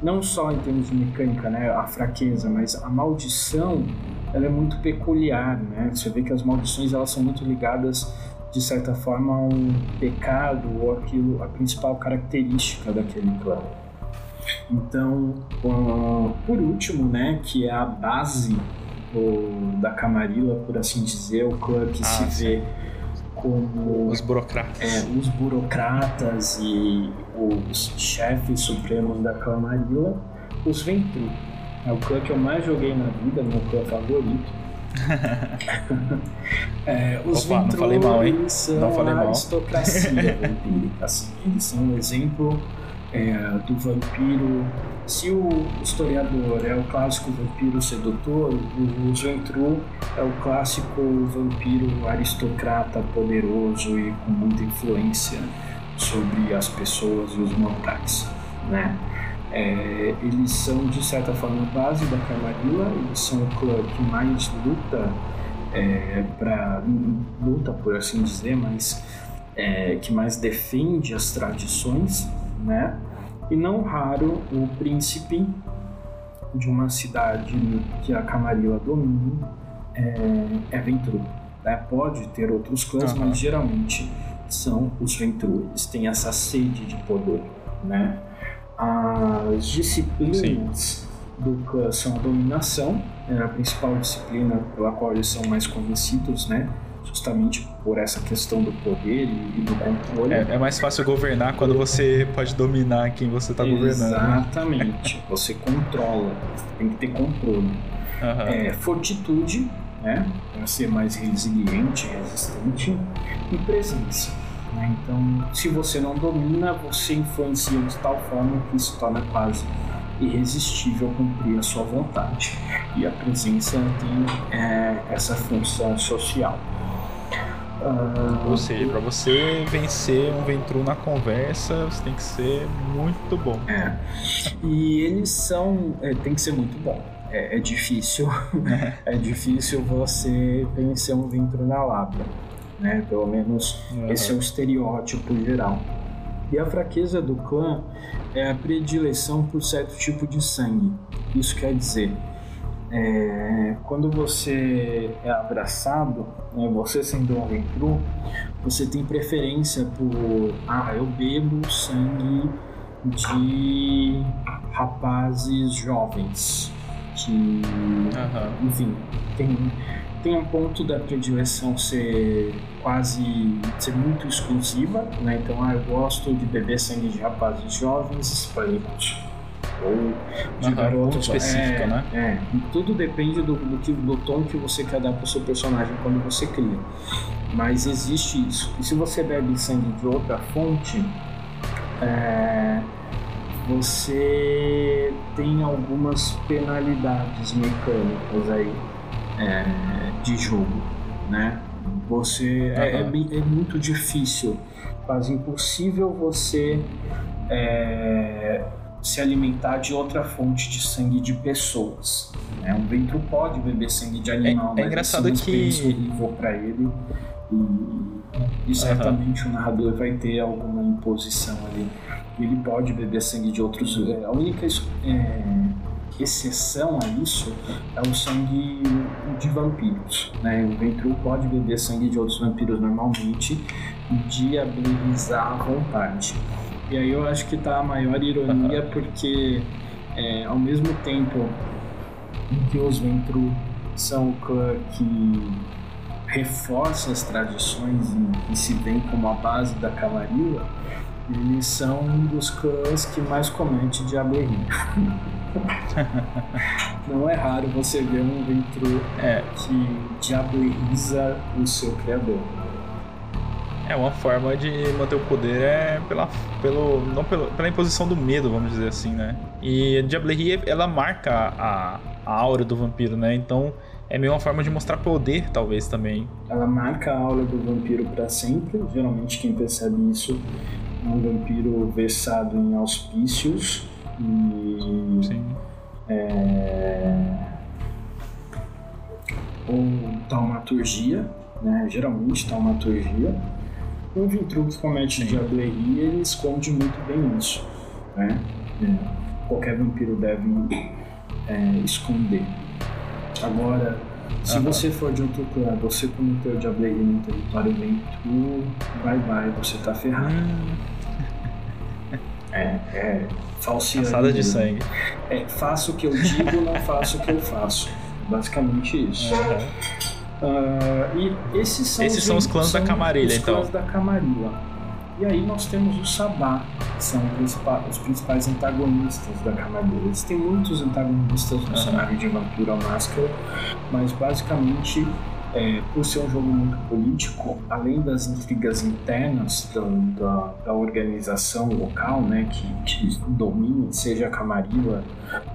não só em termos de mecânica, né, a fraqueza, mas a maldição, ela é muito peculiar, né? Você vê que as maldições elas são muito ligadas de certa forma a um pecado ou aquilo, a principal característica daquele clã. Então, por último, né, que é a base do, da Camarilla, por assim dizer, o clã que ah, se sim. vê como os burocratas, é, os burocratas e os chefes supremos da Camarilla, os Ventru. É o clã que eu mais joguei na vida, meu clã favorito. é, os Opa, não falei mal, hein? são não falei a mal. aristocracia vampírica. Assim. Eles são um exemplo é, do vampiro. Se o historiador é o clássico vampiro sedutor, o Ventru é o clássico vampiro aristocrata poderoso e com muita influência sobre as pessoas e os mortais, né? É, eles são de certa forma a base da Camarilla, eles são o clã que mais luta é, para luta por assim dizer, mas é, que mais defende as tradições né? E não raro o príncipe de uma cidade que a Camarilla domina é, é Ventru. Né? Pode ter outros clãs, uhum. mas geralmente são os Ventru. Eles têm essa sede de poder, né? As disciplinas Sim. do clã são a dominação, é a principal disciplina pela qual eles são mais conhecidos, né? justamente por essa questão do poder e, do controle. É, é, mais fácil governar quando você pode dominar quem você está governando. Né? Exatamente. Né? Você controla, tem que ter controle. Uhum. É, fortitude, né? Para ser mais resiliente, resistente, e presença. Né? Então, se você não domina, você influencia de tal forma que isso torna quase irresistível cumprir a sua vontade. E a presença tem é, essa função social. Uh, Ou seja, para você vencer um Ventru na conversa, você tem que ser muito bom. É. E eles são. É, tem que ser muito bom. É, é difícil. é difícil você vencer um Ventru na Labra. Né? Pelo menos uhum. esse é o estereótipo geral. E a fraqueza do clã é a predileção por certo tipo de sangue. Isso quer dizer, é, quando você é abraçado, né, você sendo um ventru, você tem preferência por ah, eu bebo sangue de rapazes jovens que, uhum. enfim, tem tem um ponto da predileção ser quase ser muito exclusiva, né? Então, ah, eu gosto de beber sangue de rapazes jovens hispânicos ou de uhum, garotos específico, é, né? É, tudo depende do, do, que, do tom que você quer dar para o seu personagem quando você cria. Mas existe isso. E se você bebe sangue de outra fonte, é, você tem algumas penalidades mecânicas aí é, de jogo, né? Você é, é, é, muito difícil, quase impossível você é, se alimentar de outra fonte de sangue de pessoas. Né? Um ventro pode beber sangue de animal, é, é engraçado mas que vou para ele e, e certamente uhum. o narrador vai ter alguma imposição ali. Ele pode beber sangue de outros. É, a única é, exceção a isso é o sangue de vampiros. Né? O ventru pode beber sangue de outros vampiros normalmente e diabilizar à vontade. E aí eu acho que tá a maior ironia, porque é, ao mesmo tempo em que os Ventru são o clã que reforça as tradições e, e se vê como a base da cavalaria, eles são um dos clãs que mais comete diableria. Não é raro você ver um Ventru é. que diableriza o seu criador. É uma forma de manter o poder é pela, pelo, não pelo, pela imposição do medo, vamos dizer assim, né? E a Diablerie, ela marca a, a aura do vampiro, né? Então é meio uma forma de mostrar poder, talvez, também. Ela marca a aura do vampiro para sempre. Geralmente quem percebe isso é um vampiro versado em auspícios e... Sim. É... Ou taumaturgia, né? Geralmente taumaturgia um Vintruc que comete diableria, ele esconde muito bem isso. Né? É, qualquer vampiro deve é, esconder. Agora, se você for de outro clã, você cometeu diableria no território Ventru, vai vai, você tá ferrado. Hum. É, é falseando. Passada de sangue. É, faço o que eu digo, não faço o que eu faço. Basicamente isso. Uhum. Uh, e esses são, esses os, são os clãs são da Camarilla, os então. clãs da Camarilla. E aí nós temos o Sabá, que são os principais antagonistas da Camarilla. Eles têm muitos antagonistas no uhum. cenário de Vampiro à Máscara, mas basicamente, é, por ser um jogo muito político, além das intrigas internas da, da, da organização local, né, que, que domina, seja a Camarilla,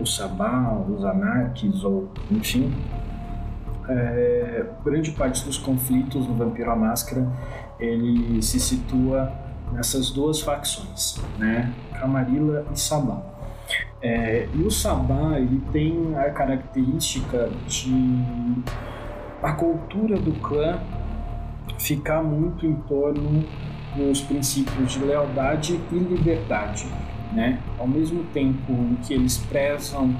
o Sabá, os Anarques, ou enfim, é, grande parte dos conflitos no Vampiro à Máscara ele se situa nessas duas facções, né? Camarilla e Sabá. É, e o Sabá ele tem a característica de a cultura do clã ficar muito em torno dos princípios de lealdade e liberdade, né? Ao mesmo tempo que eles prezam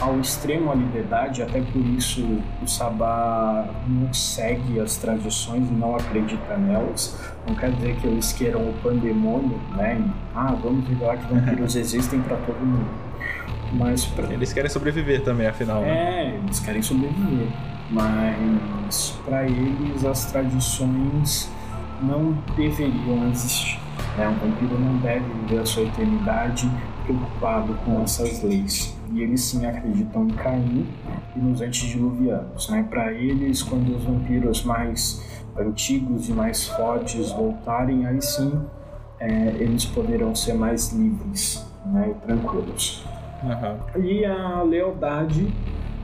ao extremo a liberdade, até por isso o Sabá não segue as tradições e não acredita nelas. Não quer dizer que eles queiram o pandemônio, né? E, ah, vamos revelar que vampiros existem para todo mundo. Mas pra... eles querem sobreviver também, afinal. Né? É, eles querem sobreviver. Mas para eles as tradições não deveriam existir. Né? Um vampiro não deve viver a sua eternidade preocupado com essas leis e eles sim acreditam em Caim e nos antediluvianos. Né? Para eles, quando os vampiros mais antigos e mais fortes voltarem, aí sim é, eles poderão ser mais livres né? e tranquilos. Uhum. E a lealdade,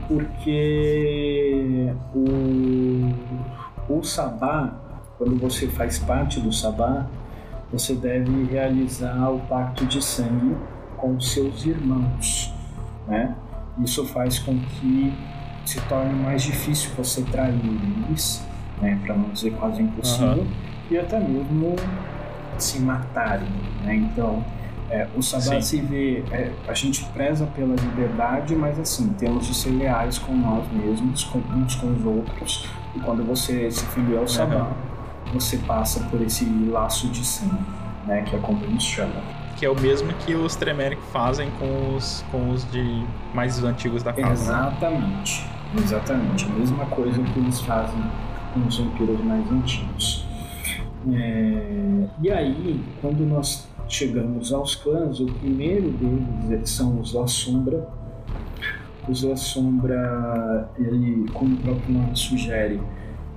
porque o, o Sabá, quando você faz parte do Sabá, você deve realizar o pacto de sangue com seus irmãos né? Isso faz com que se torne mais difícil você trair eles, né? Para não dizer quase impossível, uhum. e até mesmo se matarem, né? Então, é, o Sabá se vê, é, a gente preza pela liberdade, mas assim, temos de ser leais com nós mesmos, com, uns com os outros, e quando você se filia ao Sabá, uhum. você passa por esse laço de sangue, né? Que é como eles chamam que é o mesmo que os Tremeric fazem com os, com os de mais antigos da casa. Exatamente, exatamente. A mesma coisa que eles fazem com os vampiros mais antigos. É... E aí, quando nós chegamos aos clãs, o primeiro deles são os La Sombra. Os La Sombra, ele, como o próprio nome sugere,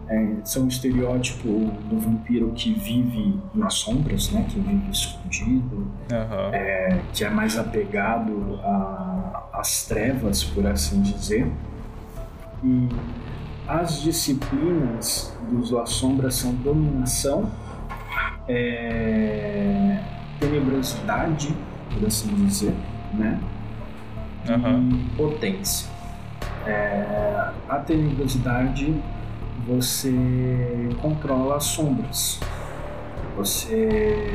é, são um estereótipo do vampiro que vive nas sombras, né? Que vive escondido, uhum. é, que é mais apegado às trevas, por assim dizer. E as disciplinas dos La Sombra são dominação, é, tenebrosidade, por assim dizer, né? Uhum. E potência. É, a tenebrosidade você controla as sombras. Você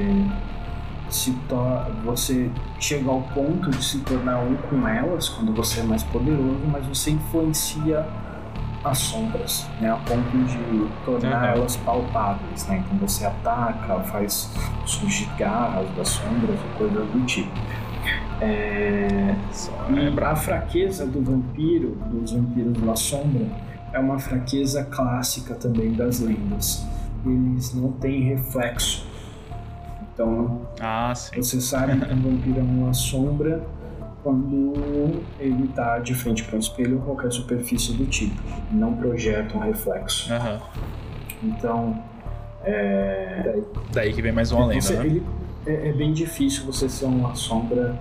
se você chega ao ponto de se tornar um com elas quando você é mais poderoso, mas você influencia as sombras, né, a ponto de tornar elas palpáveis, né? Então você ataca, faz surgir garras das sombras e coisas do tipo. É... E a fraqueza do vampiro, dos vampiros da sombra, é uma fraqueza clássica também das lendas. Eles não têm reflexo. Então, ah, você sabe que um vampiro é uma sombra quando ele está de frente para um espelho ou qualquer superfície do tipo. Não projeta um reflexo. Uhum. Então, É... Daí. Daí que vem mais uma lenda, você, né? Ele, é, é, bem difícil você ser uma sombra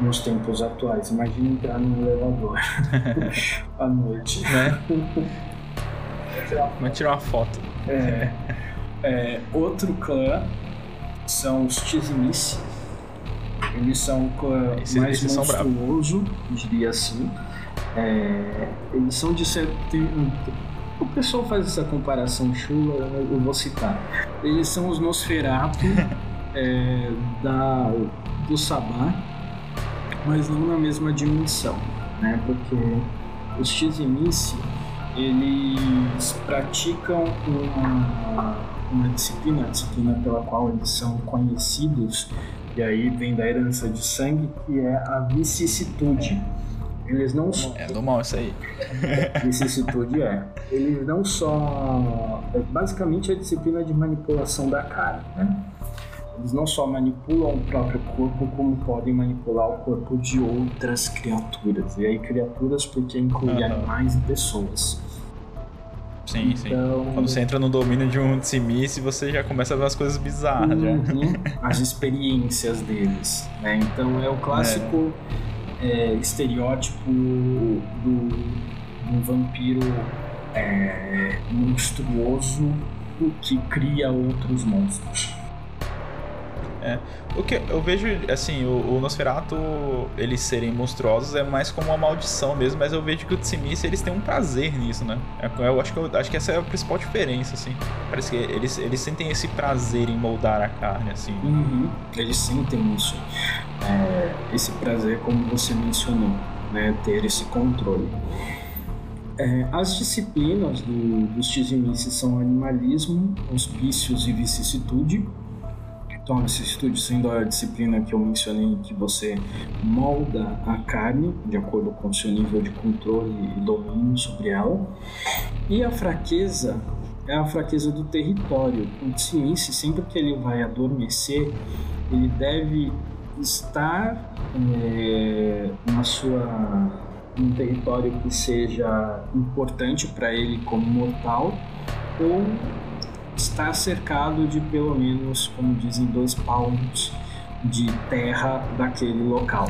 nos tempos atuais. Imagina entrar num elevador à noite. Né? Vai tirar uma foto. É, é, outro clã são os Tizimice. Eles são Esses- mais esses são monstruoso, diria assim. É, eles são de ser. tem- o pessoal faz essa comparação chula, eu vou citar. Eles são os Nosferatu é, da, do Sabá, mas não na mesma dimensão, né? Porque os Tizimice eles praticam uma, uma disciplina, a disciplina pela qual eles são conhecidos, e aí vem da herança de sangue, que é a vicissitude. Eles não É do mal isso aí. vicissitude é. Eles não só. É basicamente a disciplina de manipulação da carne, né? Eles não só manipulam o próprio corpo, como podem manipular o corpo de outras criaturas. E aí, criaturas porque inclui Aham. animais e pessoas. Sim, sim. Então, Quando você entra no domínio de um Tsimice, você já começa a ver as coisas bizarras. Uhum, as experiências deles. Né? Então é o clássico é, estereótipo do, do vampiro é, monstruoso que cria outros monstros. O que eu vejo, assim, o, o Nosferatu, eles serem monstruosos é mais como uma maldição mesmo, mas eu vejo que o Tsimice, eles têm um prazer nisso, né? É- Eu acho que, eu, acho que essa é a principal diferença, assim. Parece que eles, eles sentem esse prazer em moldar a carne, assim. Uhum, Eles sentem isso. É, esse prazer, como você mencionou, né? ter esse controle. É, as disciplinas do, dos Tizimices são animalismo, hospícios e vicissitude. Então, a vicissitude sendo a disciplina que eu mencionei, que você molda a carne de acordo com o seu nível de controle e domínio sobre ela. E a fraqueza é a fraqueza do território. O Tsimice, sempre que ele vai adormecer, ele deve estar é, na sua um território que seja importante para ele como mortal ou estar cercado de pelo menos, como dizem, dois palmos de terra daquele local.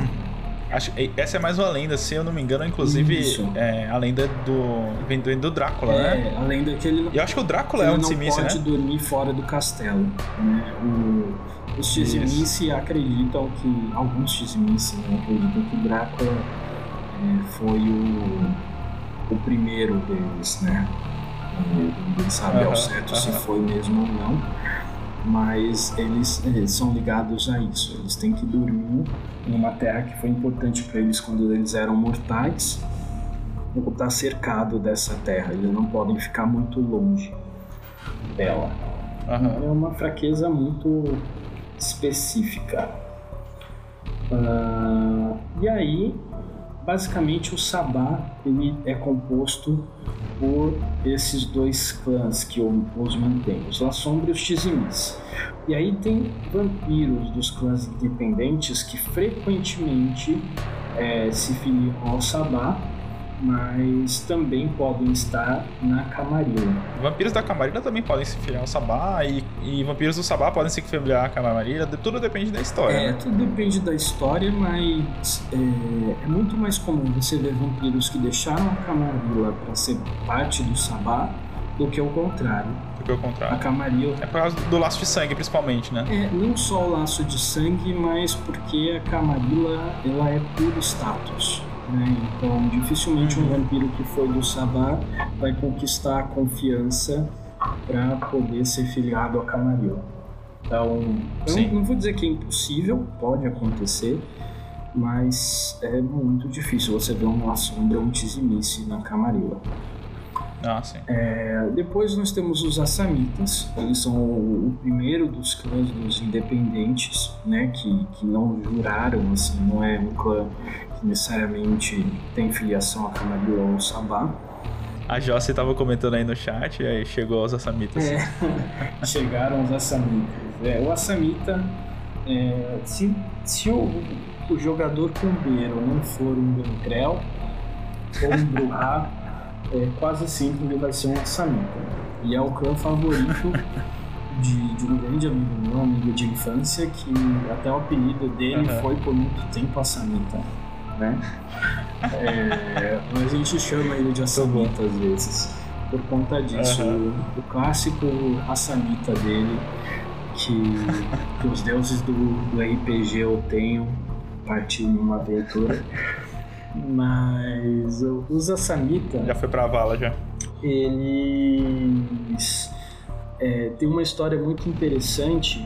Acho, essa é mais uma lenda, se eu não me engano, inclusive, é, a lenda do. vem do, do Drácula, né? É, além daquele E eu acho que o Drácula ele é um não Tsimice, pode né? dormir fora do castelo. Né? O, os Tizimice acreditam que alguns Tizimice né, acreditam que Drácula é, foi o, o primeiro deles, né? Ninguém sabe ao Aham, certo se aham. foi mesmo ou não, mas eles, eles são ligados a isso. Eles têm que dormir em uma terra que foi importante para eles quando eles eram mortais. Ou estar cercado dessa terra, eles não podem ficar muito longe dela. Aham. É uma fraqueza muito específica. Ah, e aí, basicamente, o Sabá ele é composto por esses dois clãs que os mantêm, os La Sombra e os Tizimis. E aí tem vampiros dos clãs independentes que frequentemente eh, se filiam ao Sabá, mas também podem estar na Camarilla. Vampiros da Camarilla também podem se filiar ao Sabá, e, e vampiros do Sabá podem se filiar à Camarilla, tudo depende da história. É, né? tudo depende da história, mas é, é muito mais comum você ver vampiros que deixaram a Camarilla para ser parte do Sabá do que o contrário. Do que o A contrário. Camarilla É por causa do laço de sangue, principalmente, né? é não só o laço de sangue, mas porque a Camarilla ela é puro status. Né? Então, dificilmente um vampiro que foi do Sabá vai conquistar a confiança para poder ser filiado à Camarilla. Então, não, não vou dizer que é impossível, pode acontecer, mas é muito difícil você ver uma sombra, um tizimice na Camarilla. Ah, sim. É, depois nós temos os Assamitas, eles são o, o primeiro dos clãs dos independentes, né, que, que não juraram, assim, não é um clã necessariamente tem filiação a Camarilla ou Sabá. A Jossi tava comentando aí no chat, e aí chegou os Assamitas. É, chegaram os Assamitas. É, o Assamita, é, se, se o, o jogador combeiro não for um Gangrel ou um Bruhá, é, quase sempre ele vai ser um Assamita. E é o clã favorito de, de, um grande amigo meu, amigo de infância, que até o apelido dele uhum. foi por muito tempo Assamita, né? é, a gente chama ele de Assamita às vezes, por conta disso. Uhum. O, o, clássico Assamita dele, que, que os deuses do, do RPG eu tenho, partiu em uma aventura. Mas os Assamita. Já foi pra vala já. Eles é, tem uma história muito interessante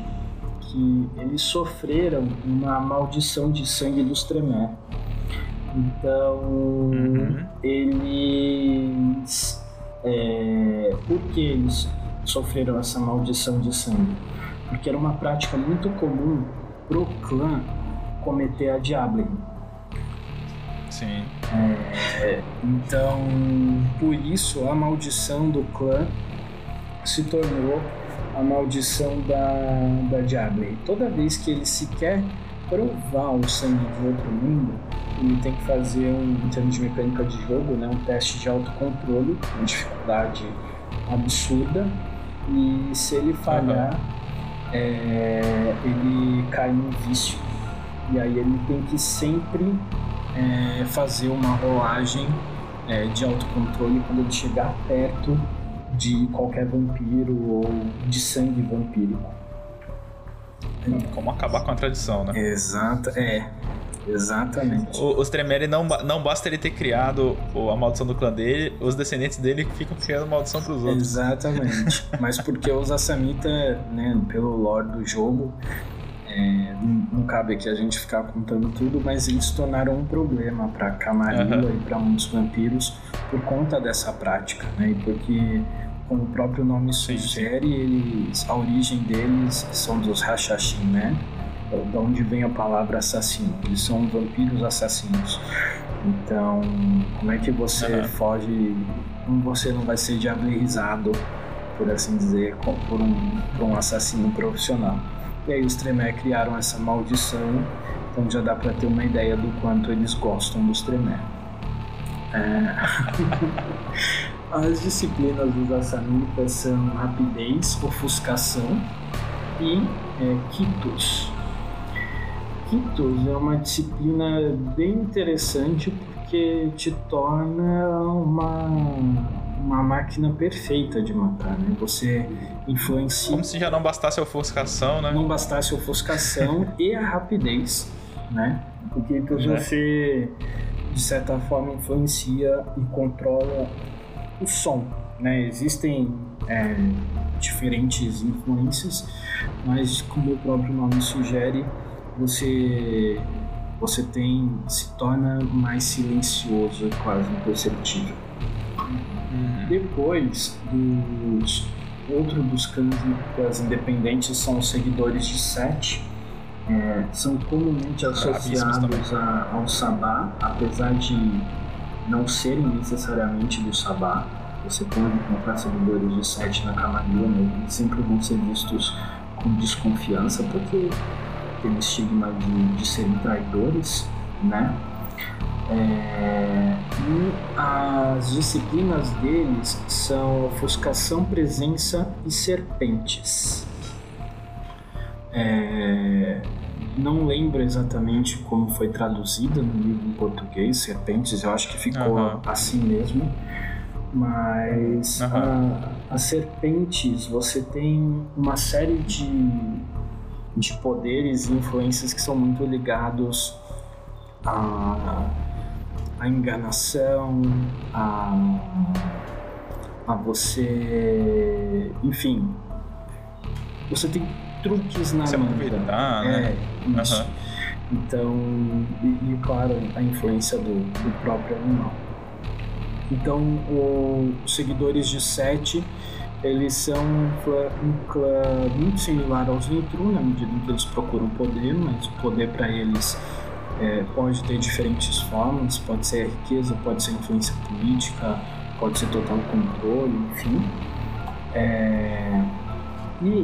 que eles sofreram uma maldição de sangue dos Tremé. Então, uhum. eles. É, por que eles sofreram essa maldição de sangue? Porque era uma prática muito comum pro clã cometer a Diablo. Sim. É, então, por isso, a maldição do clã se tornou a maldição da, da Diablo. E toda vez que ele se quer provar o sangue de outro mundo, ele tem que fazer um, em termos de mecânica de jogo, né, um teste de autocontrole, com dificuldade absurda. E se ele falhar, uhum. é, ele cai num vício. E aí ele tem que sempre é, fazer uma rolagem é, de autocontrole quando ele chegar perto de qualquer vampiro ou de sangue vampírico. Como acabar com a tradição, né? Exato, é. Exatamente. O, os Tremere não, não basta ele ter criado a maldição do clã dele, os descendentes dele ficam criando maldição pros outros. Exatamente. Mas porque os Assamita, né, pelo lore do jogo, é, não, cabe aqui a gente ficar contando tudo, mas eles se tornaram um problema para Camarilla uhum. e para muitos vampiros por conta dessa prática, né? E porque como o próprio nome sugere, eles, a origem deles são dos Hashashin, né? Da onde vem a palavra assassino. Eles são vampiros assassinos. Então, como é que você uhum. foge? Como você não vai ser diablerizado, por assim dizer, por um, por um assassino profissional? E aí os Tremé criaram essa maldição, então já dá para ter uma ideia do quanto eles gostam dos Tremé. É... As disciplinas dos assamitas são rapidez, ofuscação e é, quitos. Quitos é uma disciplina bem interessante porque te torna uma, uma máquina perfeita de matar, né? Você influencia... Como se já não bastasse a ofuscação, né? Não bastasse a ofuscação e a rapidez, né? Porque então, você, de certa forma, influencia e controla o som. Né? Existem é, diferentes influências, mas como o próprio nome sugere, você você tem se torna mais silencioso, quase imperceptível. Uhum. Depois dos outro dos cães independentes são os seguidores de Sete. É, são comumente associados a, ao Sabá, apesar de não serem necessariamente do Sabá. Você pode encontrar seguidores de sete na Camarilla, mas eles sempre vão ser vistos com desconfiança porque tem o estigma de, de serem traidores, né? É, e as disciplinas deles são ofuscação, presença e serpentes. É, não lembro exatamente como foi traduzida no livro em português, Serpentes, eu acho que ficou uhum. assim mesmo. Mas uhum. as serpentes, você tem uma série de, de poderes e influências que são muito ligados à, à enganação, a, a você. Enfim, você tem truques na Se aproveitar, né? É, isso. Uhum. Então, e, e, claro, a influência do, do próprio animal. Então, o, os seguidores de Sete, eles são um clã, um clã muito similar aos Nitru, na medida em que eles procuram poder, mas o poder para eles é, pode ter diferentes formas, pode ser riqueza, pode ser influência política, pode ser total controle, enfim. É, e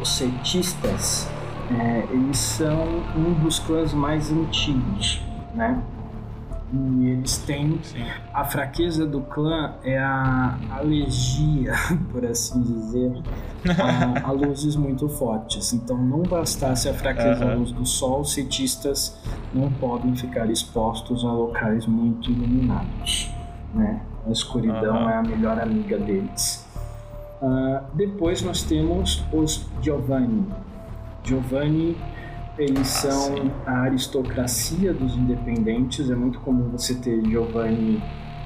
os setistas, é, eles são um dos clãs mais antigos, né? E eles têm. Sim. A fraqueza do clã é a alergia, por assim dizer, a, a luzes muito fortes. Então, não bastasse a fraqueza à Aham. luz do sol, citistas não podem ficar expostos a locais muito iluminados. Né? A escuridão Aham. é a melhor amiga deles. Ah, depois nós temos os Giovanni. Giovanni, eles são a aristocracia dos independentes. É muito comum você ter Giovanni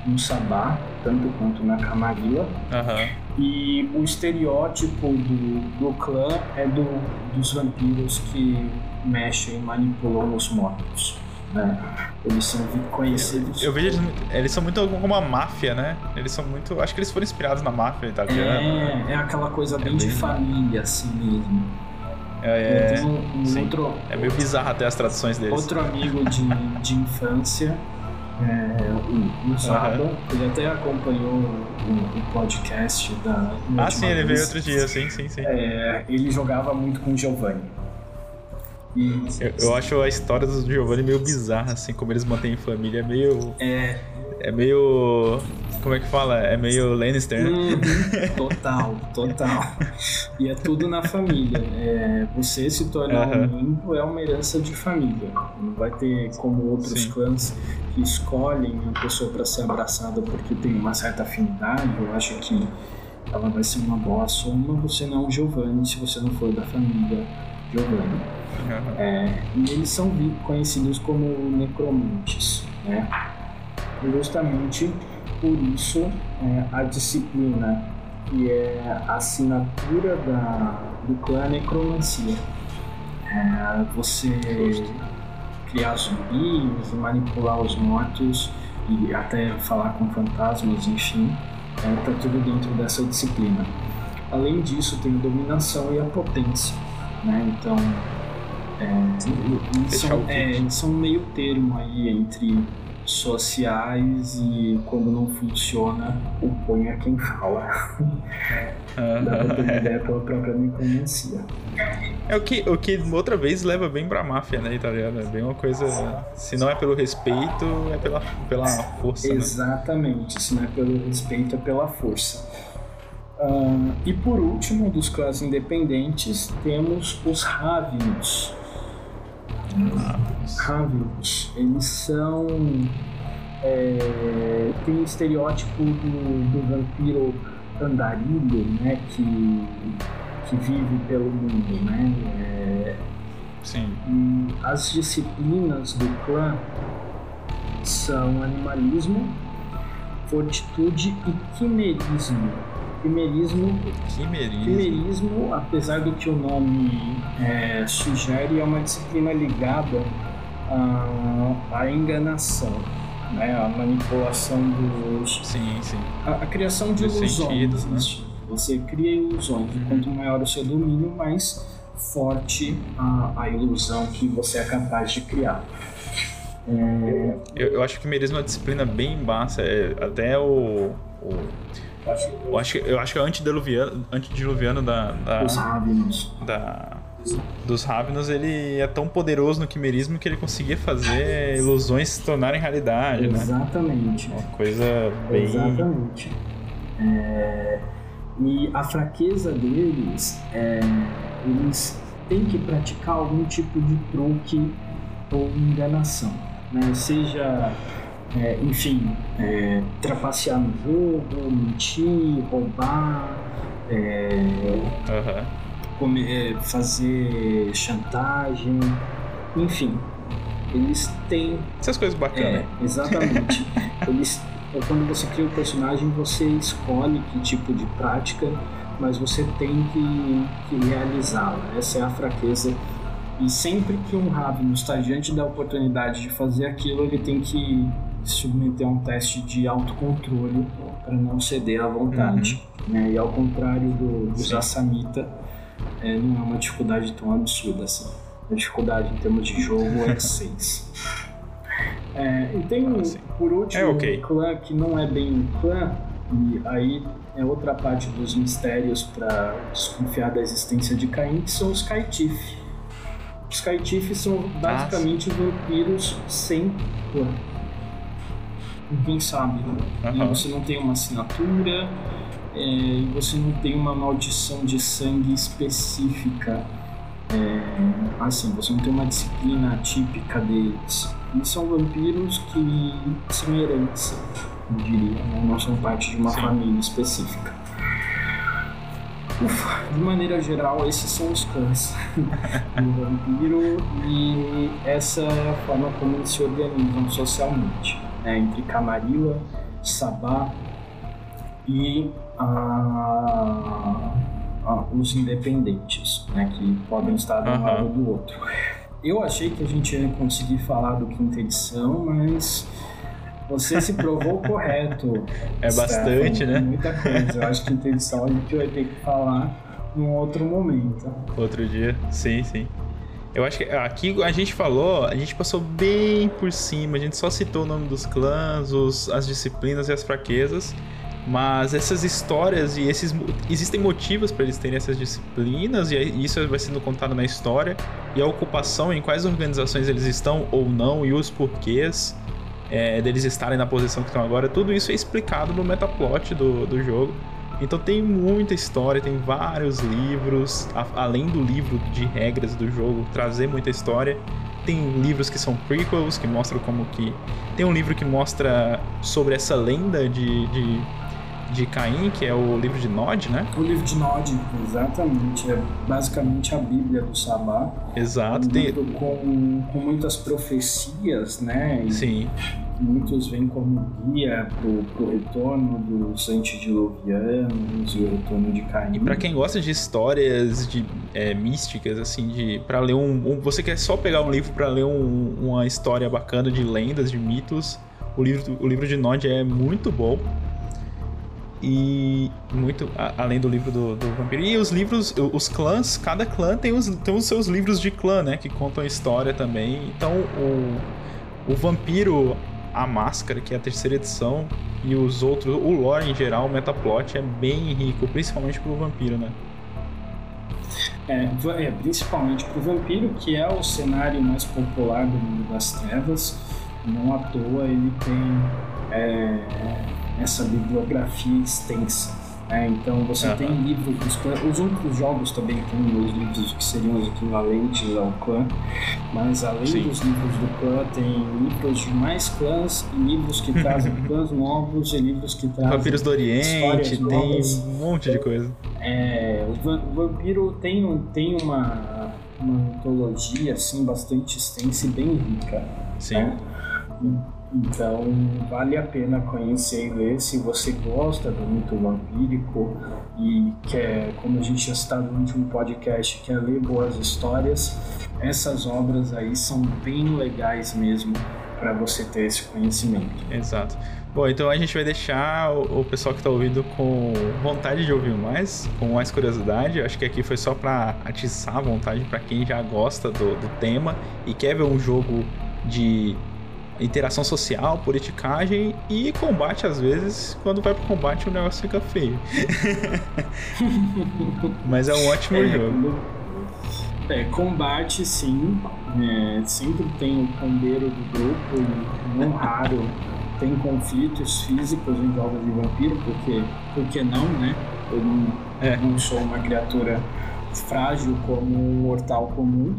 no Sabá, tanto quanto na Camarilla. Aham. E o estereótipo do, do clã é do, dos vampiros que mexem e manipulam os mortos. Né? Eles são conhecidos. Eu vejo eles, eles são muito como uma máfia, né? Eles são muito. Acho que eles foram inspirados na máfia italiana. É, é aquela coisa bem de bem- família, assim mesmo. É, tenho um, um outro, é meio bizarro até as traduções deles. outro amigo de, de infância, é, o, o Zaba, ele até acompanhou o, o podcast da. Ah, sim, ele veio vez. outro dia, sim, sim, sim. É, ele jogava muito com o Giovanni. Eu, eu acho a história do Giovanni meio bizarra, assim, como eles mantêm família, é meio. é. É meio. Como é que fala? É meio Lannister, né? uhum, total, total. E é tudo na família. É, você se tornar Aham. um membro é uma herança de família. Não vai ter como outros Sim. clãs que escolhem uma pessoa para ser abraçada porque tem uma certa afinidade. Eu acho que ela vai ser uma boa soma. Você não é um Giovanni se você não for da família Giovanni. É, e eles são conhecidos como necromantes, né? E justamente por isso é, a disciplina que é a assinatura da, do clã necromancia. É, você criar zumbis, manipular os mortos e até falar com fantasmas, enfim, é, tá tudo dentro dessa disciplina. Além disso, tem a dominação e a potência, né? Então, é, são, é, são um meio termo aí entre sociais e quando não funciona, o põe a quem fala. Dá pra ter ideia pela própria necromancia. É o que, o que outra vez leva bem pra máfia, né, italiana? É bem uma coisa. Se não é pelo respeito, é pela, pela força, né? Exatamente, se não é pelo respeito, é pela força. Ah, e por último, dos clãs independentes, temos os Ravinos. Ravinos, eles são. É, tem o estereótipo do, do vampiro andarilho, né? Que, que vive pelo mundo, né? É, Sim. e as disciplinas do clã são animalismo, fortitude e quimerismo. Quimerismo, Quimerismo. quimerismo apesar do que o nome é, sugere, é uma disciplina ligada à, à enganação, né? à manipulação dos. Sim, sim. a, a criação de Dos ilusões. sentidos, né? Você cria ilusões. E quanto maior o seu domínio, mais forte a, a ilusão que você é capaz de criar. É, Eu, eu acho que quimerismo é uma disciplina bem massa. É, até o. o eu, acho, que- eu acho que é o antediluviano, antediluviano da, da, os Ravenos. da- dos Ravenos, ele é tão poderoso no quimerismo que ele conseguia fazer ilusões se tornarem realidade, né? Exatamente. Uma coisa bem. Exatamente. É, e a fraqueza deles é eles têm que praticar algum tipo de truque ou enganação, né? Seja, é, enfim, é, trapacear no jogo, mentir, roubar, é, Aham. come- é, fazer chantagem, enfim, eles têm Essas coisas bacanas. é, exatamente. Eles, é, quando você cria o personagem, você escolhe que tipo de prática, mas você tem que, que realizá-la. Essa é a fraqueza. E sempre que um Ravno está diante da oportunidade de fazer aquilo, ele tem que se submeter a um teste de autocontrole para não ceder à vontade. né? E ao contrário do, do. Zassamita, é, não é uma dificuldade tão absurda assim. A dificuldade em termos de jogo é 6. É, e tem, Ah, sim. por último, É ok. um clã que não é bem um clã, e aí é outra parte dos mistérios para desconfiar da existência de Caim, que são os Kaitif. Os Kaitif são basicamente vampiros sem clã. Impensável. Né? Você não tem uma assinatura é, você não tem uma maldição de sangue específica. É, assim, você não tem uma disciplina típica deles. E são vampiros que são herantes, eu diria, né? não são parte de uma Sim. família específica. Ufa, de maneira geral, esses são os clãs do vampiro e essa é a forma como eles se organizam socialmente, né? entre Camarilla, Sabá e a, a, os independentes, né? que podem estar de um uhum. lado do outro. Eu achei que a gente ia conseguir falar do quinta edição, mas você se provou correto. É bastante, né? Muita coisa. Eu acho que quinta edição a gente vai ter que falar num outro momento. Outro dia, sim, sim. Eu acho que aqui a gente falou, a gente passou bem por cima, a gente só citou o nome dos clãs, os, as disciplinas e as fraquezas. Mas essas histórias e esses existem motivos para eles terem essas disciplinas e isso vai sendo contado na história e a ocupação em quais organizações eles estão ou não e os porquês é, deles estarem na posição que estão agora, tudo isso é explicado no metaplot do, do jogo. Então tem muita história, tem vários livros, a, além do livro de regras do jogo, trazer muita história. Tem livros que são prequels, que mostram como que. Tem um livro que mostra sobre essa lenda de, de de Caim, que é o livro de Nod, né? O livro de Nod, exatamente. É basicamente a Bíblia do Sabá. Exato. Um livro com, com muitas profecias, né? E Sim. Muitos vêm como guia pro, pro retorno dos antediluvianos e o retorno de Caim. E para quem gosta de histórias de é, místicas, assim, de para ler um, um, Você quer só pegar um livro para ler um, uma história bacana de lendas, de mitos, o livro, o livro de Nod é muito bom. E muito a, além do livro do, do, vampiro. E os livros os clãs cada clã tem os, tem os seus livros de clã né que contam a história também. Então o, o vampiro a máscara que é a terceira edição e os outros o lore em geral o metaplot é bem rico principalmente pro vampiro né é, é principalmente pro vampiro que é o cenário mais popular do mundo das trevas não à toa ele tem é, essa bibliografia extensa. Né? Então você uhum. tem livros dos clãs, os outros jogos também têm os livros que seriam os equivalentes ao clã, mas além Sim. dos livros do clã, tem livros de mais clãs e livros que trazem clãs novos e livros que trazem. Vampiros do Oriente, tem um monte de coisa. É, o Vampiro tem, tem uma, uma mitologia assim, bastante extensa e bem rica. Sim. Né? Então vale a pena conhecer e ler se você gosta do mito vampírico e quer, como a gente já está no último podcast, quer ler boas histórias. Essas obras aí são bem legais mesmo para você ter esse conhecimento. Exato. Bom, então a gente vai deixar o, pessoal que está ouvindo com vontade de ouvir mais, com mais curiosidade. Acho que aqui foi só para atiçar a vontade para quem já gosta do, do tema e quer ver um jogo de interação social, politicagem e combate às vezes. Quando vai pro combate o negócio fica feio. Mas é um ótimo é, jogo. É, combate sim. É, sempre tem o combeiro do grupo e não raro tem conflitos físicos em jogos de vampiro, porque, porque não, né? Eu não, é. não sou uma criatura frágil como um mortal comum.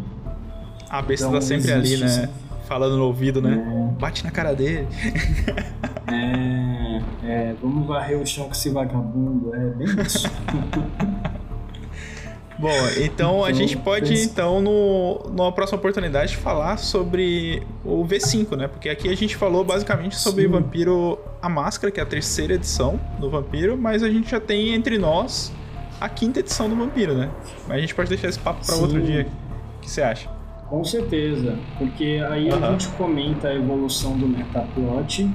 A besta então, tá sempre ali, né? Falando no ouvido, né? É. Bate na cara dele. É, é, vamos varrer o chão com esse vagabundo, é bem isso. Bom, então, então, a gente pode, penso... então, no, numa próxima oportunidade, falar sobre o V5, né? Porque aqui a gente falou basicamente sobre Sim. Vampiro a Máscara, que é a terceira edição do Vampiro, mas a gente já tem entre nós a quinta edição do Vampiro, né? Mas a gente pode deixar esse papo para outro dia. O que você acha? Com certeza, porque aí uhum. a gente comenta a evolução do metaplot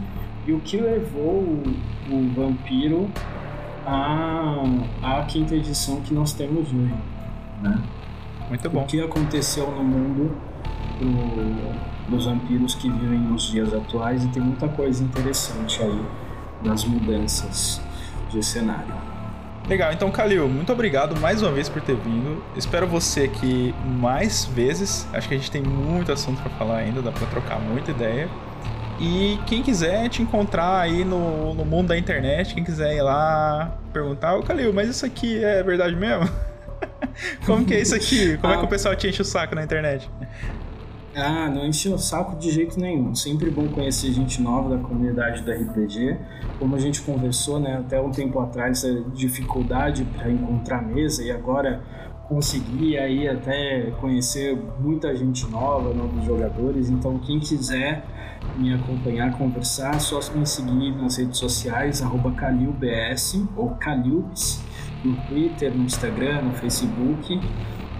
e o que levou o, o vampiro à, à quinta edição que nós temos hoje. Né? Muito bom. O que aconteceu no mundo do, dos vampiros que vivem nos dias atuais e tem muita coisa interessante aí das mudanças de cenário. Legal, então Kalil, muito obrigado mais uma vez por ter vindo. Espero você aqui mais vezes. Acho que a gente tem muito assunto para falar ainda, dá para trocar muita ideia. E quem quiser te encontrar aí no, no mundo da internet, quem quiser ir lá perguntar, ô Calil, mas isso aqui é verdade mesmo? Como que é isso aqui? Como é que o ah. pessoal te enche o saco na internet? Ah, não enche o saco de jeito nenhum. Sempre bom conhecer gente nova da comunidade da RPG. Como a gente conversou, né, até um tempo atrás, a dificuldade para encontrar mesa e agora consegui aí até conhecer muita gente nova, novos jogadores. Então, quem quiser me acompanhar, conversar, é só me seguir nas redes sociais, CalilBS ou Calilps, no Twitter, no Instagram, no Facebook.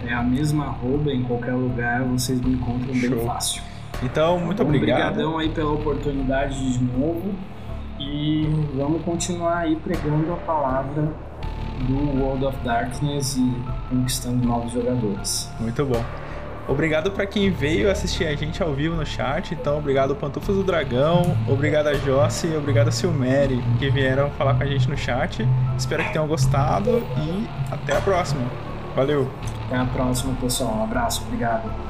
É a mesma arroba em qualquer lugar, vocês me encontram Show. bem fácil. Então, muito então, obrigado. Obrigadão aí pela oportunidade de novo. E vamos continuar aí pregando a palavra do World of Darkness e conquistando novos jogadores. Muito bom. Obrigado para quem veio assistir a gente ao vivo no chat. Então, obrigado Pantufas do Dragão, obrigado a Jossi e obrigado a Silmeri que vieram falar com a gente no chat. Espero que tenham gostado e até a próxima. Valeu! Até a próxima, pessoal. Um abraço, obrigado.